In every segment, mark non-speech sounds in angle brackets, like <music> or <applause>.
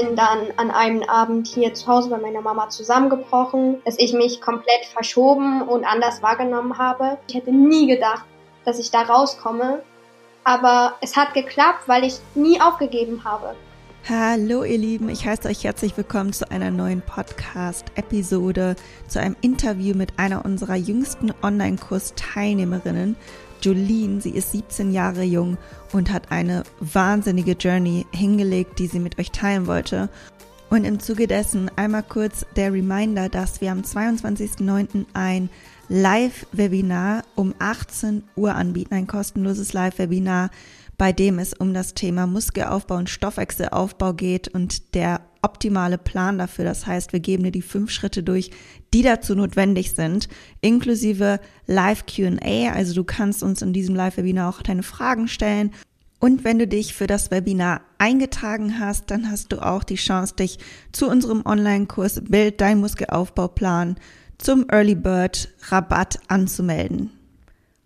bin dann an einem Abend hier zu Hause bei meiner Mama zusammengebrochen, dass ich mich komplett verschoben und anders wahrgenommen habe. Ich hätte nie gedacht, dass ich da rauskomme. Aber es hat geklappt, weil ich nie aufgegeben habe. Hallo ihr Lieben, ich heiße euch herzlich willkommen zu einer neuen Podcast-Episode, zu einem Interview mit einer unserer jüngsten Online-Kurs-Teilnehmerinnen, Jolene. Sie ist 17 Jahre jung und hat eine wahnsinnige Journey hingelegt, die sie mit euch teilen wollte. Und im Zuge dessen einmal kurz der Reminder, dass wir am 22.09. ein Live-Webinar um 18 Uhr anbieten, ein kostenloses Live-Webinar, bei dem es um das Thema Muskelaufbau und Stoffwechselaufbau geht und der optimale Plan dafür. Das heißt, wir geben dir die fünf Schritte durch, die dazu notwendig sind, inklusive Live QA. Also du kannst uns in diesem Live-Webinar auch deine Fragen stellen. Und wenn du dich für das Webinar eingetragen hast, dann hast du auch die Chance, dich zu unserem Online-Kurs Bild dein Muskelaufbauplan zum Early Bird Rabatt anzumelden.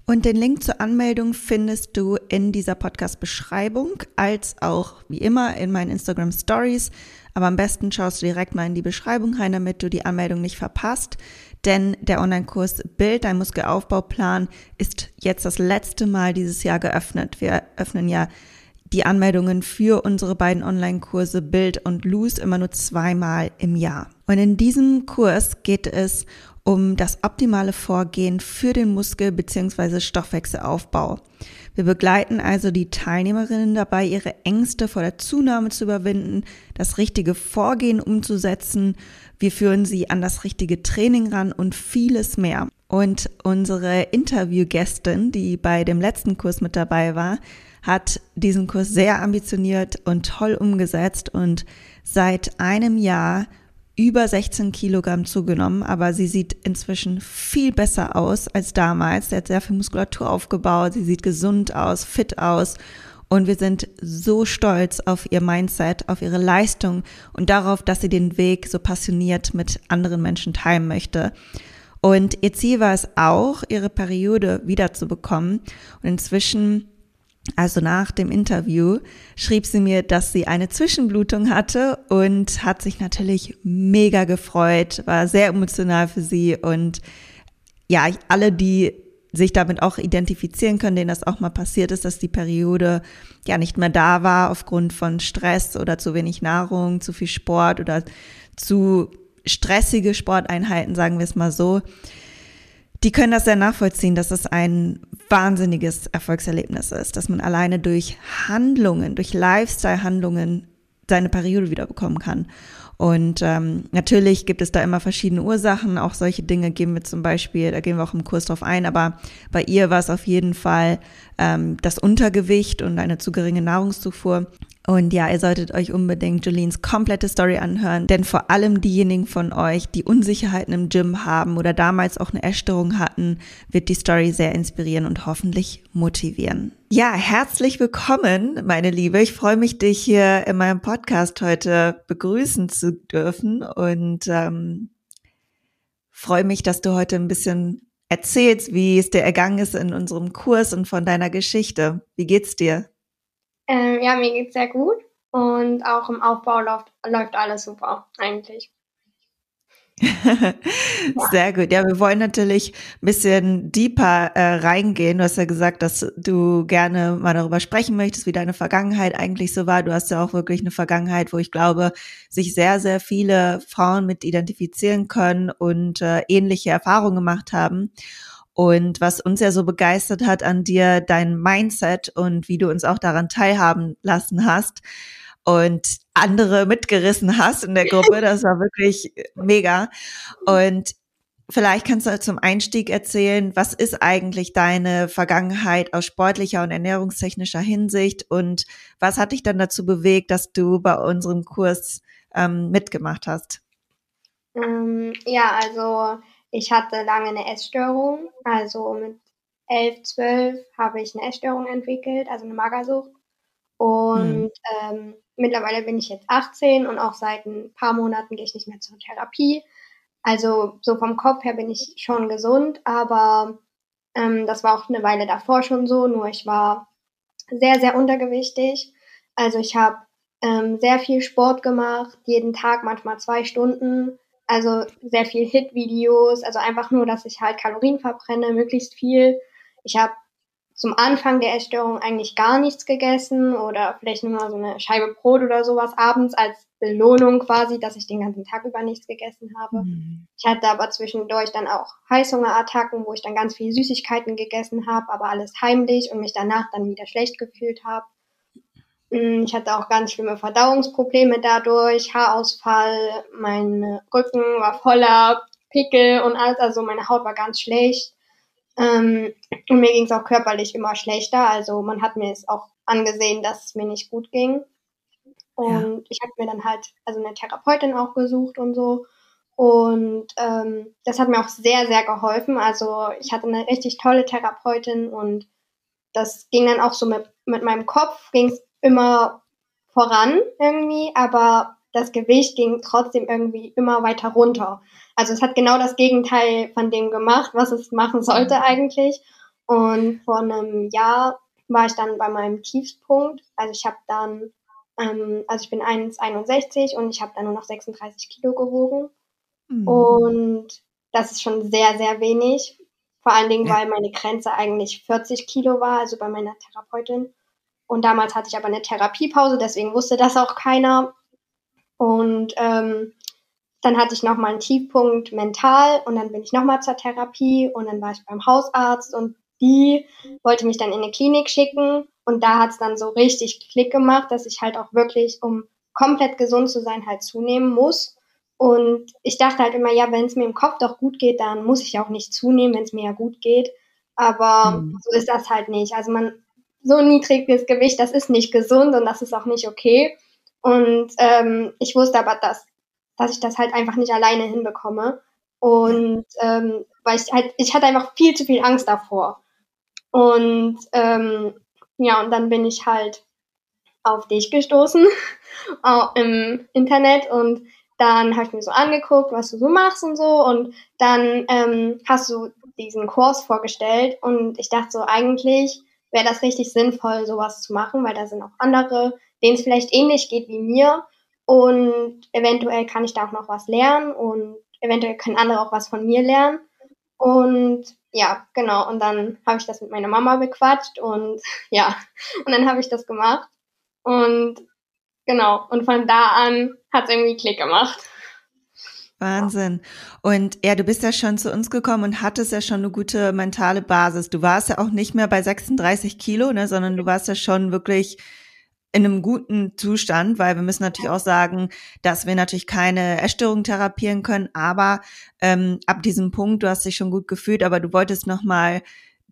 Und den Link zur Anmeldung findest du in dieser Podcast-Beschreibung, als auch wie immer in meinen Instagram Stories. Aber am besten schaust du direkt mal in die Beschreibung rein, damit du die Anmeldung nicht verpasst. Denn der Online-Kurs Bild, dein Muskelaufbauplan, ist jetzt das letzte Mal dieses Jahr geöffnet. Wir öffnen ja die Anmeldungen für unsere beiden Online-Kurse Bild und Loose immer nur zweimal im Jahr. Und in diesem Kurs geht es um das optimale Vorgehen für den Muskel- bzw. Stoffwechselaufbau. Wir begleiten also die Teilnehmerinnen dabei, ihre Ängste vor der Zunahme zu überwinden, das richtige Vorgehen umzusetzen. Wir führen sie an das richtige Training ran und vieles mehr. Und unsere Interviewgästin, die bei dem letzten Kurs mit dabei war, hat diesen Kurs sehr ambitioniert und toll umgesetzt und seit einem Jahr über 16 Kilogramm zugenommen, aber sie sieht inzwischen viel besser aus als damals. Sie hat sehr viel Muskulatur aufgebaut, sie sieht gesund aus, fit aus und wir sind so stolz auf ihr Mindset, auf ihre Leistung und darauf, dass sie den Weg so passioniert mit anderen Menschen teilen möchte. Und ihr Ziel war es auch, ihre Periode wiederzubekommen. Und inzwischen also nach dem Interview schrieb sie mir, dass sie eine Zwischenblutung hatte und hat sich natürlich mega gefreut, war sehr emotional für sie und ja, alle, die sich damit auch identifizieren können, denen das auch mal passiert ist, dass die Periode ja nicht mehr da war aufgrund von Stress oder zu wenig Nahrung, zu viel Sport oder zu stressige Sporteinheiten, sagen wir es mal so die können das sehr nachvollziehen, dass es ein wahnsinniges Erfolgserlebnis ist, dass man alleine durch Handlungen, durch Lifestyle-Handlungen seine Periode wiederbekommen kann. Und ähm, natürlich gibt es da immer verschiedene Ursachen. Auch solche Dinge geben wir zum Beispiel, da gehen wir auch im Kurs drauf ein, aber bei ihr war es auf jeden Fall ähm, das Untergewicht und eine zu geringe Nahrungszufuhr. Und ja, ihr solltet euch unbedingt Jolines komplette Story anhören, denn vor allem diejenigen von euch, die Unsicherheiten im Gym haben oder damals auch eine Essstörung hatten, wird die Story sehr inspirieren und hoffentlich motivieren. Ja, herzlich willkommen, meine Liebe. Ich freue mich, dich hier in meinem Podcast heute begrüßen zu dürfen und ähm, freue mich, dass du heute ein bisschen erzählst, wie es dir ergangen ist in unserem Kurs und von deiner Geschichte. Wie geht's dir? Ähm, ja, mir geht's sehr gut und auch im Aufbau läuft, läuft alles super, eigentlich. <laughs> Sehr gut. Ja, wir wollen natürlich ein bisschen deeper äh, reingehen. Du hast ja gesagt, dass du gerne mal darüber sprechen möchtest, wie deine Vergangenheit eigentlich so war. Du hast ja auch wirklich eine Vergangenheit, wo ich glaube, sich sehr, sehr viele Frauen mit identifizieren können und äh, ähnliche Erfahrungen gemacht haben. Und was uns ja so begeistert hat an dir, dein Mindset und wie du uns auch daran teilhaben lassen hast und andere mitgerissen hast in der Gruppe, das war wirklich mega. Und vielleicht kannst du zum Einstieg erzählen, was ist eigentlich deine Vergangenheit aus sportlicher und ernährungstechnischer Hinsicht und was hat dich dann dazu bewegt, dass du bei unserem Kurs ähm, mitgemacht hast? Ähm, ja, also ich hatte lange eine Essstörung, also mit 11, 12 habe ich eine Essstörung entwickelt, also eine Magersucht. Und mhm. ähm, mittlerweile bin ich jetzt 18 und auch seit ein paar Monaten gehe ich nicht mehr zur Therapie. Also so vom Kopf her bin ich schon gesund, aber ähm, das war auch eine Weile davor schon so, nur ich war sehr, sehr untergewichtig. Also ich habe ähm, sehr viel Sport gemacht, jeden Tag manchmal zwei Stunden. Also sehr viel Hit-Videos, also einfach nur, dass ich halt Kalorien verbrenne, möglichst viel. Ich habe zum Anfang der Essstörung eigentlich gar nichts gegessen oder vielleicht nur mal so eine Scheibe Brot oder sowas abends als Belohnung quasi, dass ich den ganzen Tag über nichts gegessen habe. Mhm. Ich hatte aber zwischendurch dann auch Heißhungerattacken, wo ich dann ganz viel Süßigkeiten gegessen habe, aber alles heimlich und mich danach dann wieder schlecht gefühlt habe. Mm, ich hatte auch ganz schlimme Verdauungsprobleme dadurch, Haarausfall, mein Rücken war voller Pickel und alles, also meine Haut war ganz schlecht. Ähm, und mir ging es auch körperlich immer schlechter. Also man hat mir es auch angesehen, dass es mir nicht gut ging. Und ja. ich habe mir dann halt also eine Therapeutin auch gesucht und so. Und ähm, das hat mir auch sehr, sehr geholfen. Also ich hatte eine richtig tolle Therapeutin und das ging dann auch so mit, mit meinem Kopf, ging es immer voran irgendwie, aber das Gewicht ging trotzdem irgendwie immer weiter runter. Also es hat genau das Gegenteil von dem gemacht, was es machen sollte eigentlich. Und vor einem Jahr war ich dann bei meinem Tiefspunkt. Also ich habe dann, ähm, also ich bin 1,61 und ich habe dann nur noch 36 Kilo gewogen. Mhm. Und das ist schon sehr, sehr wenig. Vor allen Dingen, weil meine Grenze eigentlich 40 Kilo war, also bei meiner Therapeutin. Und damals hatte ich aber eine Therapiepause, deswegen wusste das auch keiner. Und ähm, dann hatte ich nochmal einen Tiefpunkt mental und dann bin ich nochmal zur Therapie und dann war ich beim Hausarzt und die wollte mich dann in eine Klinik schicken und da hat es dann so richtig Klick gemacht, dass ich halt auch wirklich, um komplett gesund zu sein, halt zunehmen muss. Und ich dachte halt immer, ja, wenn es mir im Kopf doch gut geht, dann muss ich auch nicht zunehmen, wenn es mir ja gut geht. Aber mhm. so ist das halt nicht. Also man, so niedriges Gewicht, das ist nicht gesund und das ist auch nicht okay. Und ähm, ich wusste aber, dass dass ich das halt einfach nicht alleine hinbekomme. Und ähm, weil ich halt, ich hatte einfach viel zu viel Angst davor. Und ähm, ja, und dann bin ich halt auf dich gestoßen <laughs> im Internet und dann habe ich mir so angeguckt, was du so machst und so und dann ähm, hast du diesen Kurs vorgestellt und ich dachte so, eigentlich wäre das richtig sinnvoll, sowas zu machen, weil da sind auch andere, denen es vielleicht ähnlich geht wie mir und eventuell kann ich da auch noch was lernen und eventuell können andere auch was von mir lernen. Und ja, genau. Und dann habe ich das mit meiner Mama bequatscht und <laughs> ja, und dann habe ich das gemacht. Und genau, und von da an hat es irgendwie Klick gemacht. Wahnsinn. Und ja, du bist ja schon zu uns gekommen und hattest ja schon eine gute mentale Basis. Du warst ja auch nicht mehr bei 36 Kilo, ne, sondern du warst ja schon wirklich in einem guten Zustand, weil wir müssen natürlich auch sagen, dass wir natürlich keine Essstörung therapieren können, aber ähm, ab diesem Punkt, du hast dich schon gut gefühlt, aber du wolltest nochmal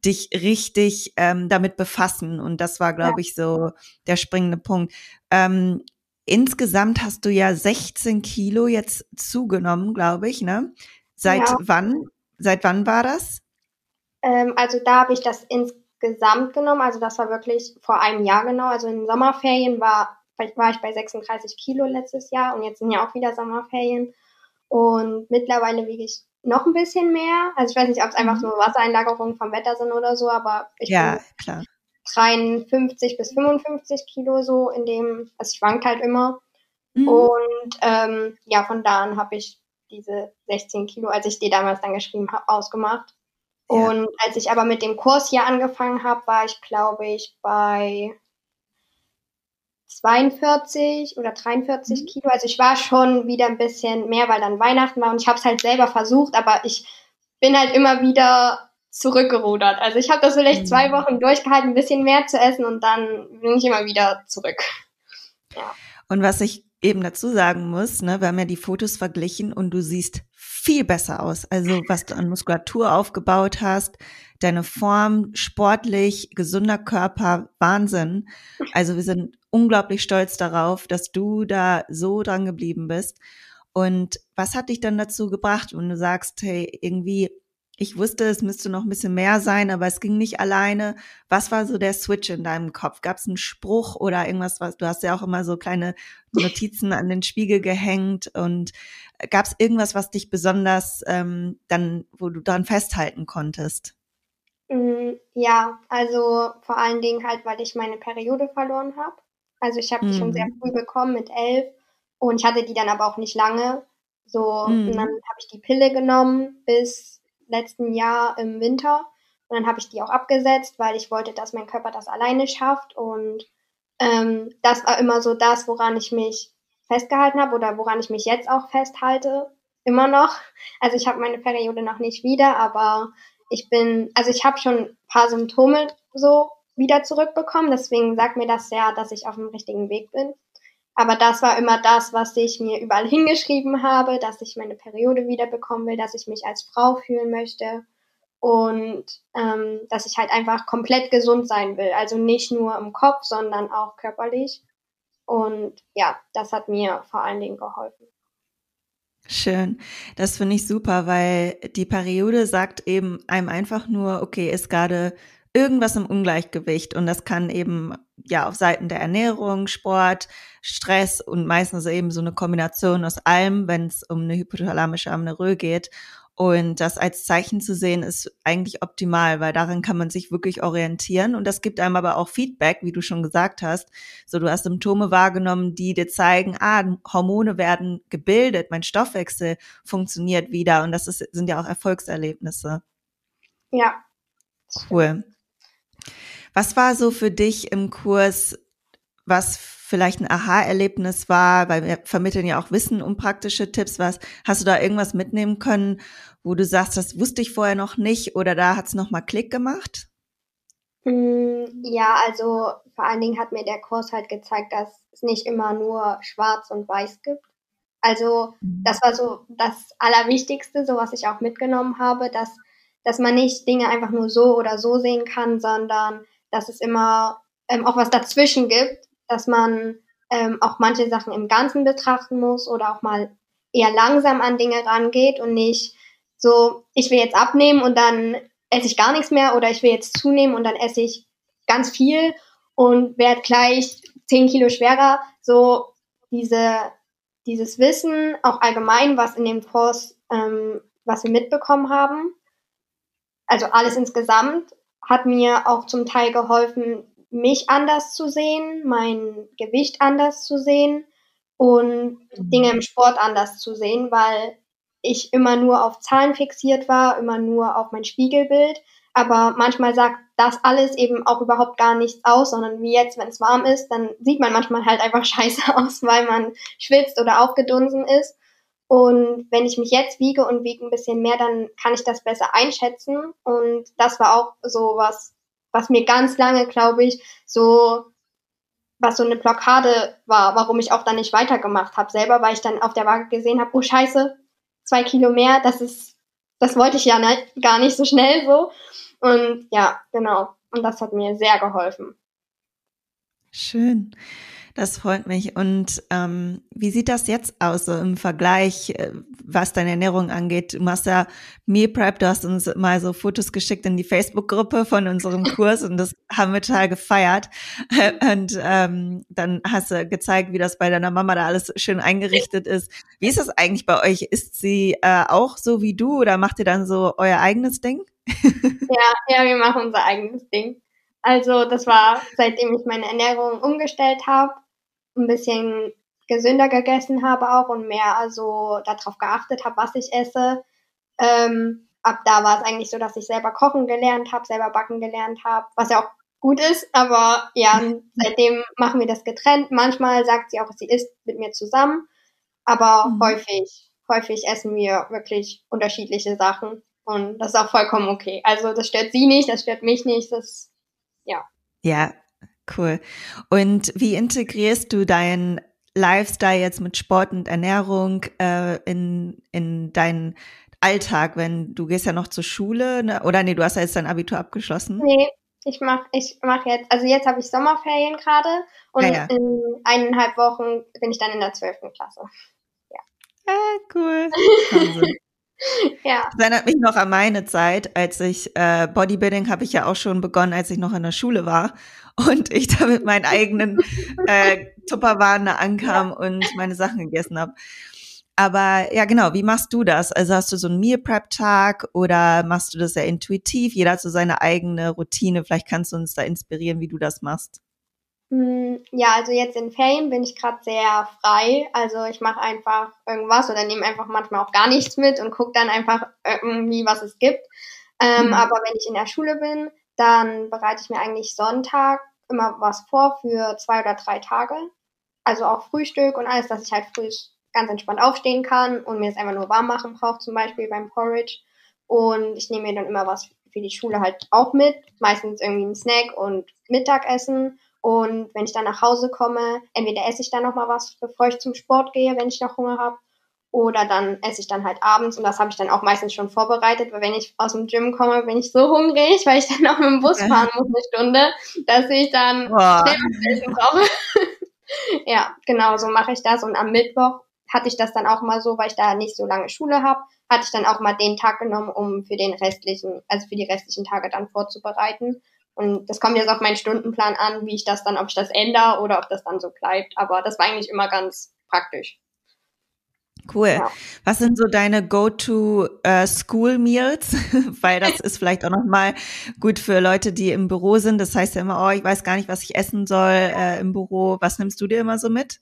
dich richtig ähm, damit befassen und das war, glaube ich, so der springende Punkt. Ähm, insgesamt hast du ja 16 Kilo jetzt zugenommen, glaube ich, ne? Seit ja. wann? Seit wann war das? Ähm, also da habe ich das insgesamt gesamt genommen, also das war wirklich vor einem Jahr genau, also in den Sommerferien war, war ich bei 36 Kilo letztes Jahr und jetzt sind ja auch wieder Sommerferien und mittlerweile wiege ich noch ein bisschen mehr. Also ich weiß nicht, ob es einfach so mhm. Wassereinlagerungen vom Wetter sind oder so, aber ich ja, bin klar. 53 bis 55 Kilo so in dem, also es schwankt halt immer. Mhm. Und ähm, ja, von da an habe ich diese 16 Kilo, als ich die damals dann geschrieben habe, ausgemacht. Und als ich aber mit dem Kurs hier angefangen habe, war ich, glaube ich, bei 42 oder 43 mhm. Kilo. Also ich war schon wieder ein bisschen mehr, weil dann Weihnachten war und ich habe es halt selber versucht, aber ich bin halt immer wieder zurückgerudert. Also ich habe das vielleicht mhm. zwei Wochen durchgehalten, ein bisschen mehr zu essen und dann bin ich immer wieder zurück. Ja. Und was ich eben dazu sagen muss, ne, wir haben ja die Fotos verglichen und du siehst viel besser aus. Also was du an Muskulatur aufgebaut hast, deine Form, sportlich, gesunder Körper, Wahnsinn. Also wir sind unglaublich stolz darauf, dass du da so dran geblieben bist. Und was hat dich dann dazu gebracht, wenn du sagst, hey, irgendwie ich wusste, es müsste noch ein bisschen mehr sein, aber es ging nicht alleine. Was war so der Switch in deinem Kopf? Gab es einen Spruch oder irgendwas, was du hast ja auch immer so kleine Notizen an den Spiegel gehängt und gab es irgendwas, was dich besonders ähm, dann, wo du daran festhalten konntest? Mm, ja, also vor allen Dingen halt, weil ich meine Periode verloren habe. Also ich habe die schon sehr mhm. früh bekommen mit elf und ich hatte die dann aber auch nicht lange. So, mhm. und dann habe ich die Pille genommen bis letzten Jahr im Winter. Und dann habe ich die auch abgesetzt, weil ich wollte, dass mein Körper das alleine schafft. Und ähm, das war immer so das, woran ich mich festgehalten habe oder woran ich mich jetzt auch festhalte. Immer noch. Also ich habe meine Periode noch nicht wieder, aber ich bin, also ich habe schon ein paar Symptome so wieder zurückbekommen. Deswegen sagt mir das ja, dass ich auf dem richtigen Weg bin. Aber das war immer das, was ich mir überall hingeschrieben habe, dass ich meine Periode wiederbekommen will, dass ich mich als Frau fühlen möchte und ähm, dass ich halt einfach komplett gesund sein will. Also nicht nur im Kopf, sondern auch körperlich. Und ja, das hat mir vor allen Dingen geholfen. Schön. Das finde ich super, weil die Periode sagt eben einem einfach nur, okay, ist gerade irgendwas im Ungleichgewicht und das kann eben ja auf Seiten der Ernährung, Sport, Stress und meistens eben so eine Kombination aus allem, wenn es um eine hypothalamische Amenorrhoe geht. Und das als Zeichen zu sehen, ist eigentlich optimal, weil daran kann man sich wirklich orientieren. Und das gibt einem aber auch Feedback, wie du schon gesagt hast. So, du hast Symptome wahrgenommen, die dir zeigen, ah, Hormone werden gebildet, mein Stoffwechsel funktioniert wieder. Und das ist, sind ja auch Erfolgserlebnisse. Ja. Cool. Was war so für dich im Kurs, was vielleicht ein Aha-Erlebnis war, weil wir vermitteln ja auch Wissen und praktische Tipps. Was hast du da irgendwas mitnehmen können, wo du sagst, das wusste ich vorher noch nicht oder da hat es nochmal Klick gemacht? Mm, ja, also vor allen Dingen hat mir der Kurs halt gezeigt, dass es nicht immer nur Schwarz und Weiß gibt. Also mhm. das war so das Allerwichtigste, so was ich auch mitgenommen habe, dass dass man nicht Dinge einfach nur so oder so sehen kann, sondern dass es immer ähm, auch was dazwischen gibt, dass man ähm, auch manche Sachen im Ganzen betrachten muss oder auch mal eher langsam an Dinge rangeht und nicht so, ich will jetzt abnehmen und dann esse ich gar nichts mehr oder ich will jetzt zunehmen und dann esse ich ganz viel und werde gleich zehn Kilo schwerer. So diese, dieses Wissen, auch allgemein, was in dem Kurs, ähm, was wir mitbekommen haben, also alles insgesamt, hat mir auch zum Teil geholfen, mich anders zu sehen, mein Gewicht anders zu sehen und mhm. Dinge im Sport anders zu sehen, weil ich immer nur auf Zahlen fixiert war, immer nur auf mein Spiegelbild. Aber manchmal sagt das alles eben auch überhaupt gar nichts aus, sondern wie jetzt, wenn es warm ist, dann sieht man manchmal halt einfach <laughs> scheiße aus, weil man schwitzt oder aufgedunsen ist. Und wenn ich mich jetzt wiege und wiege ein bisschen mehr, dann kann ich das besser einschätzen. Und das war auch so was, was mir ganz lange, glaube ich, so was so eine Blockade war, warum ich auch dann nicht weitergemacht habe selber, weil ich dann auf der Waage gesehen habe, oh scheiße, zwei Kilo mehr, das ist, das wollte ich ja nicht, gar nicht so schnell so. Und ja, genau. Und das hat mir sehr geholfen. Schön. Das freut mich. Und ähm, wie sieht das jetzt aus, so im Vergleich, äh, was deine Ernährung angeht? Du machst ja Meal Prep, du hast uns mal so Fotos geschickt in die Facebook-Gruppe von unserem <laughs> Kurs und das haben wir total gefeiert. <laughs> Und ähm, dann hast du gezeigt, wie das bei deiner Mama da alles schön eingerichtet ist. Wie ist das eigentlich bei euch? Ist sie äh, auch so wie du oder macht ihr dann so euer eigenes Ding? <laughs> ja, ja, wir machen unser eigenes Ding. Also das war, seitdem ich meine Ernährung umgestellt habe, ein bisschen gesünder gegessen habe auch und mehr also darauf geachtet habe, was ich esse. Ähm, ab da war es eigentlich so, dass ich selber kochen gelernt habe, selber backen gelernt habe, was ja auch gut ist, aber ja, seitdem machen wir das getrennt. Manchmal sagt sie auch, sie isst mit mir zusammen, aber mhm. häufig, häufig essen wir wirklich unterschiedliche Sachen und das ist auch vollkommen okay. Also das stört sie nicht, das stört mich nicht, das ja. Ja, cool. Und wie integrierst du deinen Lifestyle jetzt mit Sport und Ernährung äh, in, in deinen Alltag, wenn du gehst ja noch zur Schule, ne? oder nee, du hast ja jetzt dein Abitur abgeschlossen? Nee, ich mach, ich mach jetzt, also jetzt habe ich Sommerferien gerade und ja, ja. in eineinhalb Wochen bin ich dann in der zwölften Klasse. Ja. Ah, cool. <laughs> <laughs> Ja. Das erinnert mich noch an meine Zeit, als ich äh, Bodybuilding habe ich ja auch schon begonnen, als ich noch in der Schule war und ich da mit meinen eigenen <laughs> äh, Tupperwaren ankam ja. und meine Sachen gegessen habe. Aber ja, genau, wie machst du das? Also hast du so einen Meal Prep Tag oder machst du das sehr intuitiv? Jeder hat so seine eigene Routine. Vielleicht kannst du uns da inspirieren, wie du das machst. Hm, ja, also jetzt in Ferien bin ich gerade sehr frei. Also ich mache einfach irgendwas oder nehme einfach manchmal auch gar nichts mit und gucke dann einfach irgendwie, was es gibt. Ähm, mhm. Aber wenn ich in der Schule bin, dann bereite ich mir eigentlich Sonntag immer was vor für zwei oder drei Tage. Also auch Frühstück und alles, dass ich halt früh ganz entspannt aufstehen kann und mir das einfach nur warm machen brauche, zum Beispiel beim Porridge. Und ich nehme mir dann immer was für die Schule halt auch mit, meistens irgendwie ein Snack und Mittagessen. Und wenn ich dann nach Hause komme, entweder esse ich dann noch mal was, bevor ich zum Sport gehe, wenn ich noch Hunger habe, oder dann esse ich dann halt abends und das habe ich dann auch meistens schon vorbereitet, weil wenn ich aus dem Gym komme, bin ich so hungrig, <laughs> weil ich dann auch mit dem Bus fahren muss eine Stunde, dass ich dann Boah. schnell was essen brauche. <laughs> ja, genau, so mache ich das und am Mittwoch hatte ich das dann auch mal so, weil ich da nicht so lange Schule habe, hatte ich dann auch mal den Tag genommen, um für den restlichen, also für die restlichen Tage dann vorzubereiten. Und das kommt jetzt auf meinen Stundenplan an, wie ich das dann, ob ich das ändere oder ob das dann so bleibt. Aber das war eigentlich immer ganz praktisch. Cool. Ja. Was sind so deine Go-to-School-Meals? Äh, <laughs> Weil das <laughs> ist vielleicht auch nochmal gut für Leute, die im Büro sind. Das heißt ja immer, oh, ich weiß gar nicht, was ich essen soll äh, im Büro. Was nimmst du dir immer so mit?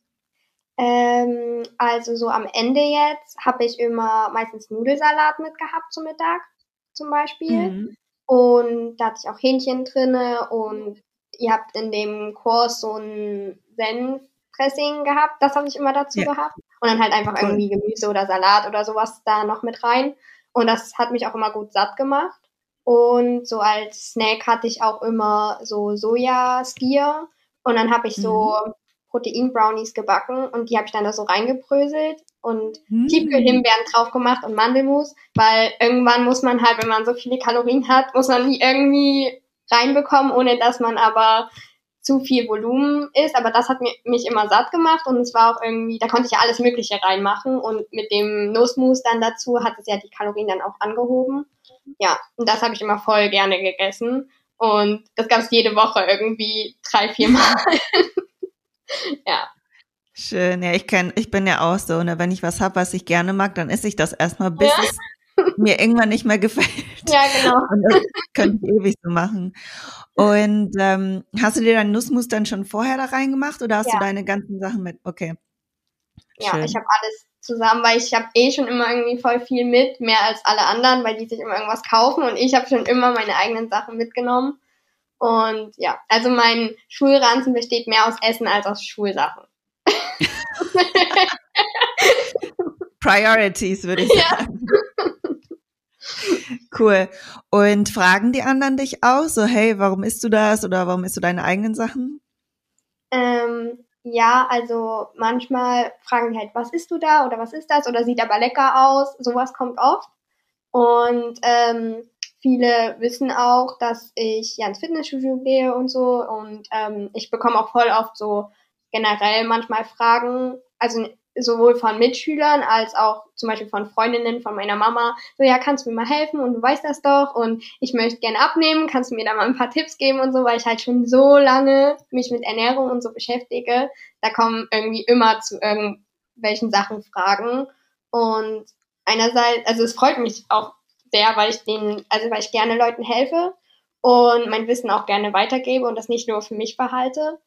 Ähm, also so am Ende jetzt habe ich immer meistens Nudelsalat mitgehabt zum Mittag zum Beispiel. Mhm. Und da hatte ich auch Hähnchen drinne und ihr habt in dem Kurs so ein Senfdressing gehabt. Das habe ich immer dazu ja. gehabt. Und dann halt einfach irgendwie Gemüse oder Salat oder sowas da noch mit rein. Und das hat mich auch immer gut satt gemacht. Und so als Snack hatte ich auch immer so Sojaskier. Und dann habe ich so mhm. Protein-Brownies gebacken und die habe ich dann da so reingebröselt und mm. Tiefkühlhimbeeren drauf gemacht und Mandelmus, weil irgendwann muss man halt, wenn man so viele Kalorien hat, muss man die irgendwie reinbekommen, ohne dass man aber zu viel Volumen ist. Aber das hat mich immer satt gemacht und es war auch irgendwie, da konnte ich ja alles Mögliche reinmachen und mit dem Nussmus dann dazu hat es ja die Kalorien dann auch angehoben. Ja, und das habe ich immer voll gerne gegessen. Und das gab es jede Woche irgendwie drei, vier Mal. <laughs> <laughs> ja. Schön, ja, ich kenn, ich bin ja auch so, ne, wenn ich was hab, was ich gerne mag, dann esse ich das erstmal, bis ja. es mir irgendwann nicht mehr gefällt. Ja, genau. <laughs> Und das könnte ich ewig so machen. Und ähm, hast du dir deinen Nussmus dann schon vorher da reingemacht oder hast ja. du deine ganzen Sachen mit? Okay. Ja, ich habe alles zusammen, weil ich habe eh schon immer irgendwie voll viel mit, mehr als alle anderen, weil die sich immer irgendwas kaufen und ich habe schon immer meine eigenen Sachen mitgenommen. Und ja, also mein Schulranzen besteht mehr aus Essen als aus Schulsachen. <laughs> Priorities, würde ich sagen. Ja. Cool. Und fragen die anderen dich auch so, hey, warum isst du das oder warum isst du deine eigenen Sachen? Ähm, ja, also manchmal fragen die halt, was isst du da oder was ist das oder sieht aber lecker aus. Sowas kommt oft. Und ähm, Viele wissen auch, dass ich ja ins Fitnessstudio gehe und so. Und ähm, ich bekomme auch voll oft so generell manchmal Fragen, also sowohl von Mitschülern als auch zum Beispiel von Freundinnen von meiner Mama. So, ja, kannst du mir mal helfen und du weißt das doch und ich möchte gerne abnehmen, kannst du mir da mal ein paar Tipps geben und so, weil ich halt schon so lange mich mit Ernährung und so beschäftige. Da kommen irgendwie immer zu irgendwelchen Sachen Fragen und einerseits, also es freut mich auch sehr, weil ich denen, also weil ich gerne Leuten helfe und mein Wissen auch gerne weitergebe und das nicht nur für mich behalte.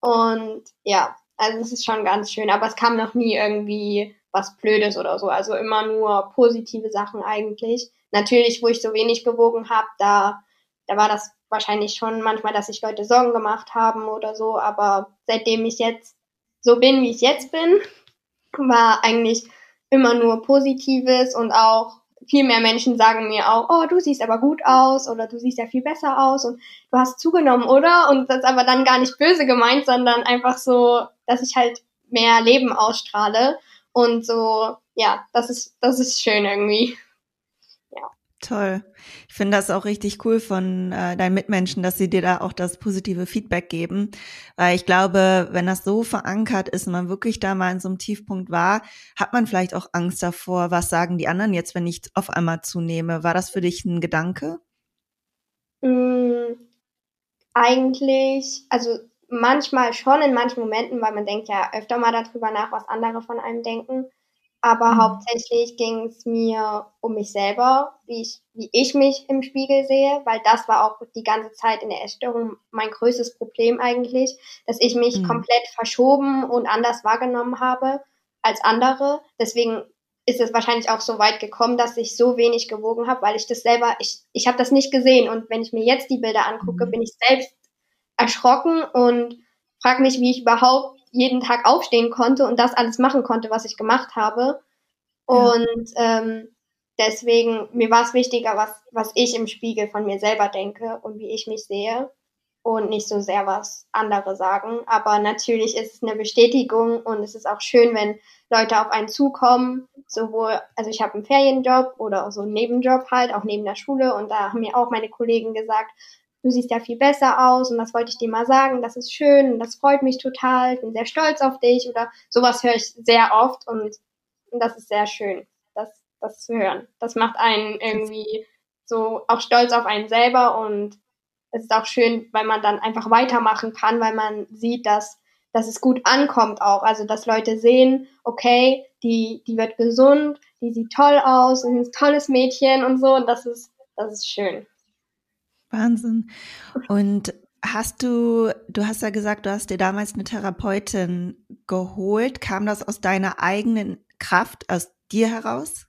Und ja, also es ist schon ganz schön, aber es kam noch nie irgendwie was Blödes oder so. Also immer nur positive Sachen eigentlich. Natürlich, wo ich so wenig gewogen habe, da, da war das wahrscheinlich schon manchmal, dass sich Leute Sorgen gemacht haben oder so. Aber seitdem ich jetzt so bin, wie ich jetzt bin, war eigentlich immer nur Positives und auch viel mehr Menschen sagen mir auch, oh, du siehst aber gut aus oder du siehst ja viel besser aus und du hast zugenommen, oder? Und das ist aber dann gar nicht böse gemeint, sondern einfach so, dass ich halt mehr Leben ausstrahle und so, ja, das ist, das ist schön irgendwie. Toll. Ich finde das auch richtig cool von äh, deinen Mitmenschen, dass sie dir da auch das positive Feedback geben. Weil ich glaube, wenn das so verankert ist und man wirklich da mal in so einem Tiefpunkt war, hat man vielleicht auch Angst davor, was sagen die anderen jetzt, wenn ich auf einmal zunehme. War das für dich ein Gedanke? Mm, eigentlich, also manchmal schon in manchen Momenten, weil man denkt ja öfter mal darüber nach, was andere von einem denken. Aber mhm. hauptsächlich ging es mir um mich selber, wie ich, wie ich mich im Spiegel sehe, weil das war auch die ganze Zeit in der Essstörung mein größtes Problem eigentlich, dass ich mich mhm. komplett verschoben und anders wahrgenommen habe als andere. Deswegen ist es wahrscheinlich auch so weit gekommen, dass ich so wenig gewogen habe, weil ich das selber, ich, ich habe das nicht gesehen. Und wenn ich mir jetzt die Bilder angucke, mhm. bin ich selbst erschrocken und frage mich, wie ich überhaupt jeden Tag aufstehen konnte und das alles machen konnte, was ich gemacht habe. Und ja. ähm, deswegen, mir war es wichtiger, was, was ich im Spiegel von mir selber denke und wie ich mich sehe und nicht so sehr, was andere sagen. Aber natürlich ist es eine Bestätigung und es ist auch schön, wenn Leute auf einen zukommen. Sowohl, also ich habe einen Ferienjob oder auch so einen Nebenjob halt, auch neben der Schule. Und da haben mir auch meine Kollegen gesagt, du siehst ja viel besser aus und das wollte ich dir mal sagen, das ist schön und das freut mich total, ich bin sehr stolz auf dich oder sowas höre ich sehr oft und, und das ist sehr schön, das, das zu hören. Das macht einen irgendwie so auch stolz auf einen selber und es ist auch schön, weil man dann einfach weitermachen kann, weil man sieht, dass, dass es gut ankommt auch. Also, dass Leute sehen, okay, die, die wird gesund, die sieht toll aus, ist ein tolles Mädchen und so. Und das ist, das ist schön. Wahnsinn. Und hast du, du hast ja gesagt, du hast dir damals eine Therapeutin geholt. Kam das aus deiner eigenen Kraft, aus dir heraus?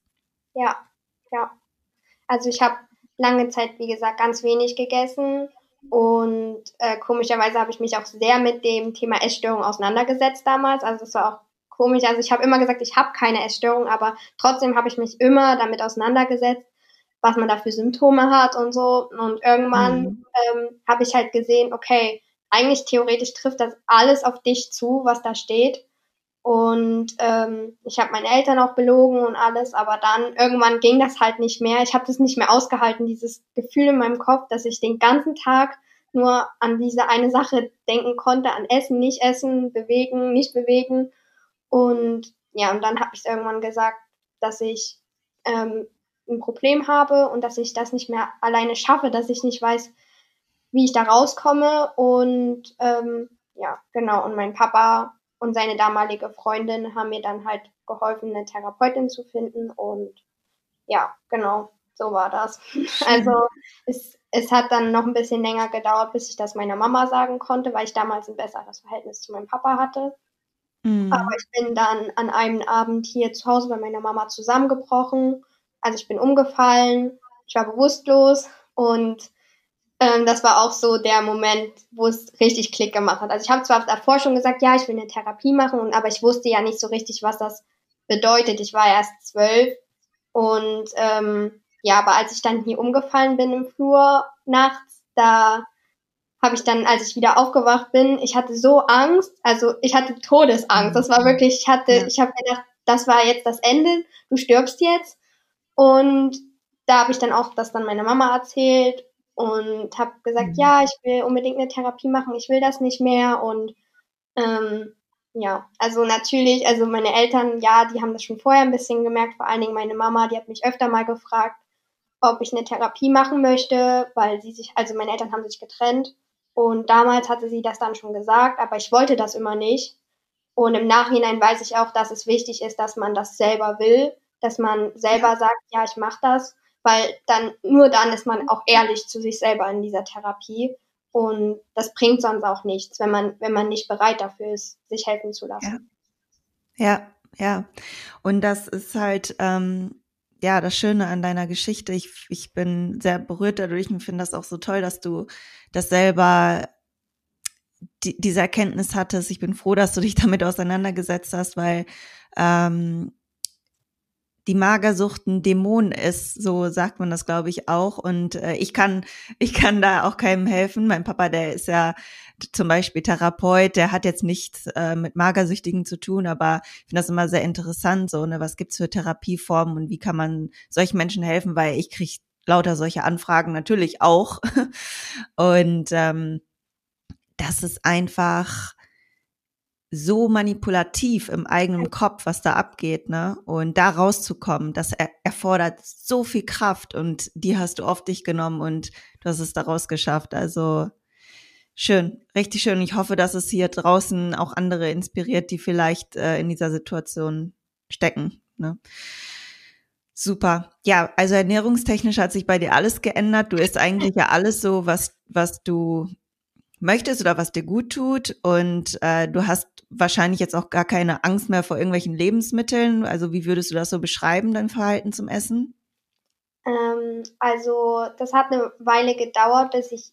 Ja, ja. Also ich habe lange Zeit, wie gesagt, ganz wenig gegessen und äh, komischerweise habe ich mich auch sehr mit dem Thema Essstörung auseinandergesetzt damals. Also es war auch komisch. Also ich habe immer gesagt, ich habe keine Essstörung, aber trotzdem habe ich mich immer damit auseinandergesetzt was man da für Symptome hat und so. Und irgendwann mhm. ähm, habe ich halt gesehen, okay, eigentlich theoretisch trifft das alles auf dich zu, was da steht. Und ähm, ich habe meine Eltern auch belogen und alles, aber dann irgendwann ging das halt nicht mehr. Ich habe das nicht mehr ausgehalten, dieses Gefühl in meinem Kopf, dass ich den ganzen Tag nur an diese eine Sache denken konnte, an Essen, nicht essen, bewegen, nicht bewegen. Und ja, und dann habe ich irgendwann gesagt, dass ich ähm, ein Problem habe und dass ich das nicht mehr alleine schaffe, dass ich nicht weiß, wie ich da rauskomme. Und ähm, ja, genau. Und mein Papa und seine damalige Freundin haben mir dann halt geholfen, eine Therapeutin zu finden. Und ja, genau, so war das. Also es, es hat dann noch ein bisschen länger gedauert, bis ich das meiner Mama sagen konnte, weil ich damals ein besseres Verhältnis zu meinem Papa hatte. Mhm. Aber ich bin dann an einem Abend hier zu Hause bei meiner Mama zusammengebrochen also ich bin umgefallen, ich war bewusstlos und ähm, das war auch so der Moment, wo es richtig Klick gemacht hat. Also ich habe zwar davor schon gesagt, ja, ich will eine Therapie machen, aber ich wusste ja nicht so richtig, was das bedeutet. Ich war erst zwölf und ähm, ja, aber als ich dann hier umgefallen bin im Flur nachts, da habe ich dann, als ich wieder aufgewacht bin, ich hatte so Angst, also ich hatte Todesangst. Das war wirklich, ich hatte, ja. ich habe gedacht, das war jetzt das Ende, du stirbst jetzt. Und da habe ich dann auch das dann meiner Mama erzählt und habe gesagt, mhm. ja, ich will unbedingt eine Therapie machen, ich will das nicht mehr. Und ähm, ja, also natürlich, also meine Eltern, ja, die haben das schon vorher ein bisschen gemerkt, vor allen Dingen meine Mama, die hat mich öfter mal gefragt, ob ich eine Therapie machen möchte, weil sie sich, also meine Eltern haben sich getrennt und damals hatte sie das dann schon gesagt, aber ich wollte das immer nicht. Und im Nachhinein weiß ich auch, dass es wichtig ist, dass man das selber will dass man selber sagt, ja, ich mache das, weil dann nur dann ist man auch ehrlich zu sich selber in dieser Therapie und das bringt sonst auch nichts, wenn man wenn man nicht bereit dafür ist, sich helfen zu lassen. Ja, ja, ja. und das ist halt ähm, ja das Schöne an deiner Geschichte. Ich ich bin sehr berührt dadurch und finde das auch so toll, dass du das selber die, diese Erkenntnis hattest. Ich bin froh, dass du dich damit auseinandergesetzt hast, weil ähm, die Magersucht ein Dämon ist, so sagt man das, glaube ich, auch. Und äh, ich kann, <laughs> ich kann da auch keinem helfen. Mein Papa, der ist ja zum Beispiel Therapeut, der hat jetzt nichts äh, mit Magersüchtigen zu tun, aber ich finde das immer sehr interessant, so, ne, was gibt's für Therapieformen und wie kann man solchen Menschen helfen, weil ich kriege lauter solche Anfragen natürlich auch. <laughs> und ähm, das ist einfach so manipulativ im eigenen Kopf, was da abgeht, ne? Und da rauszukommen, das er erfordert so viel Kraft und die hast du auf dich genommen und du hast es daraus geschafft. Also schön, richtig schön. Ich hoffe, dass es hier draußen auch andere inspiriert, die vielleicht äh, in dieser Situation stecken. Ne? Super. Ja, also ernährungstechnisch hat sich bei dir alles geändert. Du isst eigentlich ja alles so, was, was du möchtest oder was dir gut tut. Und äh, du hast wahrscheinlich jetzt auch gar keine Angst mehr vor irgendwelchen Lebensmitteln. Also wie würdest du das so beschreiben, dein Verhalten zum Essen? Ähm, also das hat eine Weile gedauert, bis ich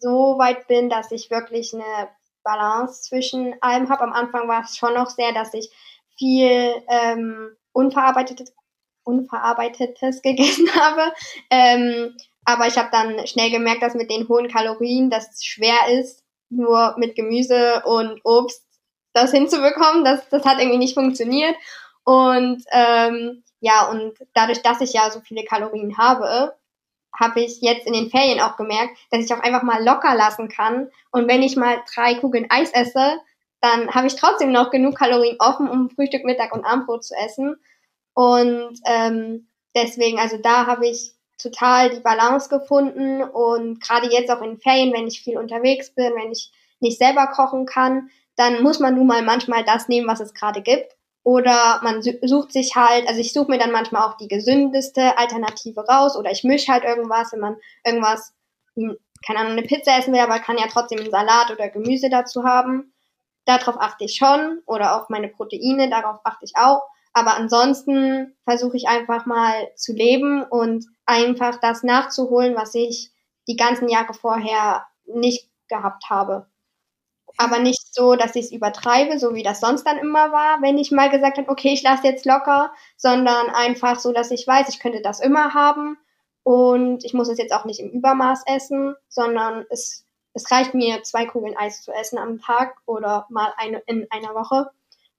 so weit bin, dass ich wirklich eine Balance zwischen allem habe. Am Anfang war es schon noch sehr, dass ich viel ähm, unverarbeitetes Unverarbeitetes <laughs> gegessen habe. Ähm, aber ich habe dann schnell gemerkt, dass mit den hohen Kalorien das schwer ist, nur mit Gemüse und Obst das hinzubekommen. Das, das hat irgendwie nicht funktioniert. Und ähm, ja, und dadurch, dass ich ja so viele Kalorien habe, habe ich jetzt in den Ferien auch gemerkt, dass ich auch einfach mal locker lassen kann. Und wenn ich mal drei Kugeln Eis esse, dann habe ich trotzdem noch genug Kalorien offen, um Frühstück, Mittag und Abendbrot zu essen. Und ähm, deswegen, also da habe ich total die Balance gefunden und gerade jetzt auch in Ferien, wenn ich viel unterwegs bin, wenn ich nicht selber kochen kann, dann muss man nun mal manchmal das nehmen, was es gerade gibt. Oder man sucht sich halt, also ich suche mir dann manchmal auch die gesündeste Alternative raus oder ich mische halt irgendwas, wenn man irgendwas, keine Ahnung, eine Pizza essen will, aber kann ja trotzdem einen Salat oder Gemüse dazu haben. Darauf achte ich schon oder auch meine Proteine, darauf achte ich auch. Aber ansonsten versuche ich einfach mal zu leben und einfach das nachzuholen, was ich die ganzen Jahre vorher nicht gehabt habe. Aber nicht so, dass ich es übertreibe, so wie das sonst dann immer war, wenn ich mal gesagt habe, okay, ich lasse jetzt locker, sondern einfach so, dass ich weiß, ich könnte das immer haben und ich muss es jetzt auch nicht im Übermaß essen, sondern es, es reicht mir, zwei Kugeln Eis zu essen am Tag oder mal eine in einer Woche.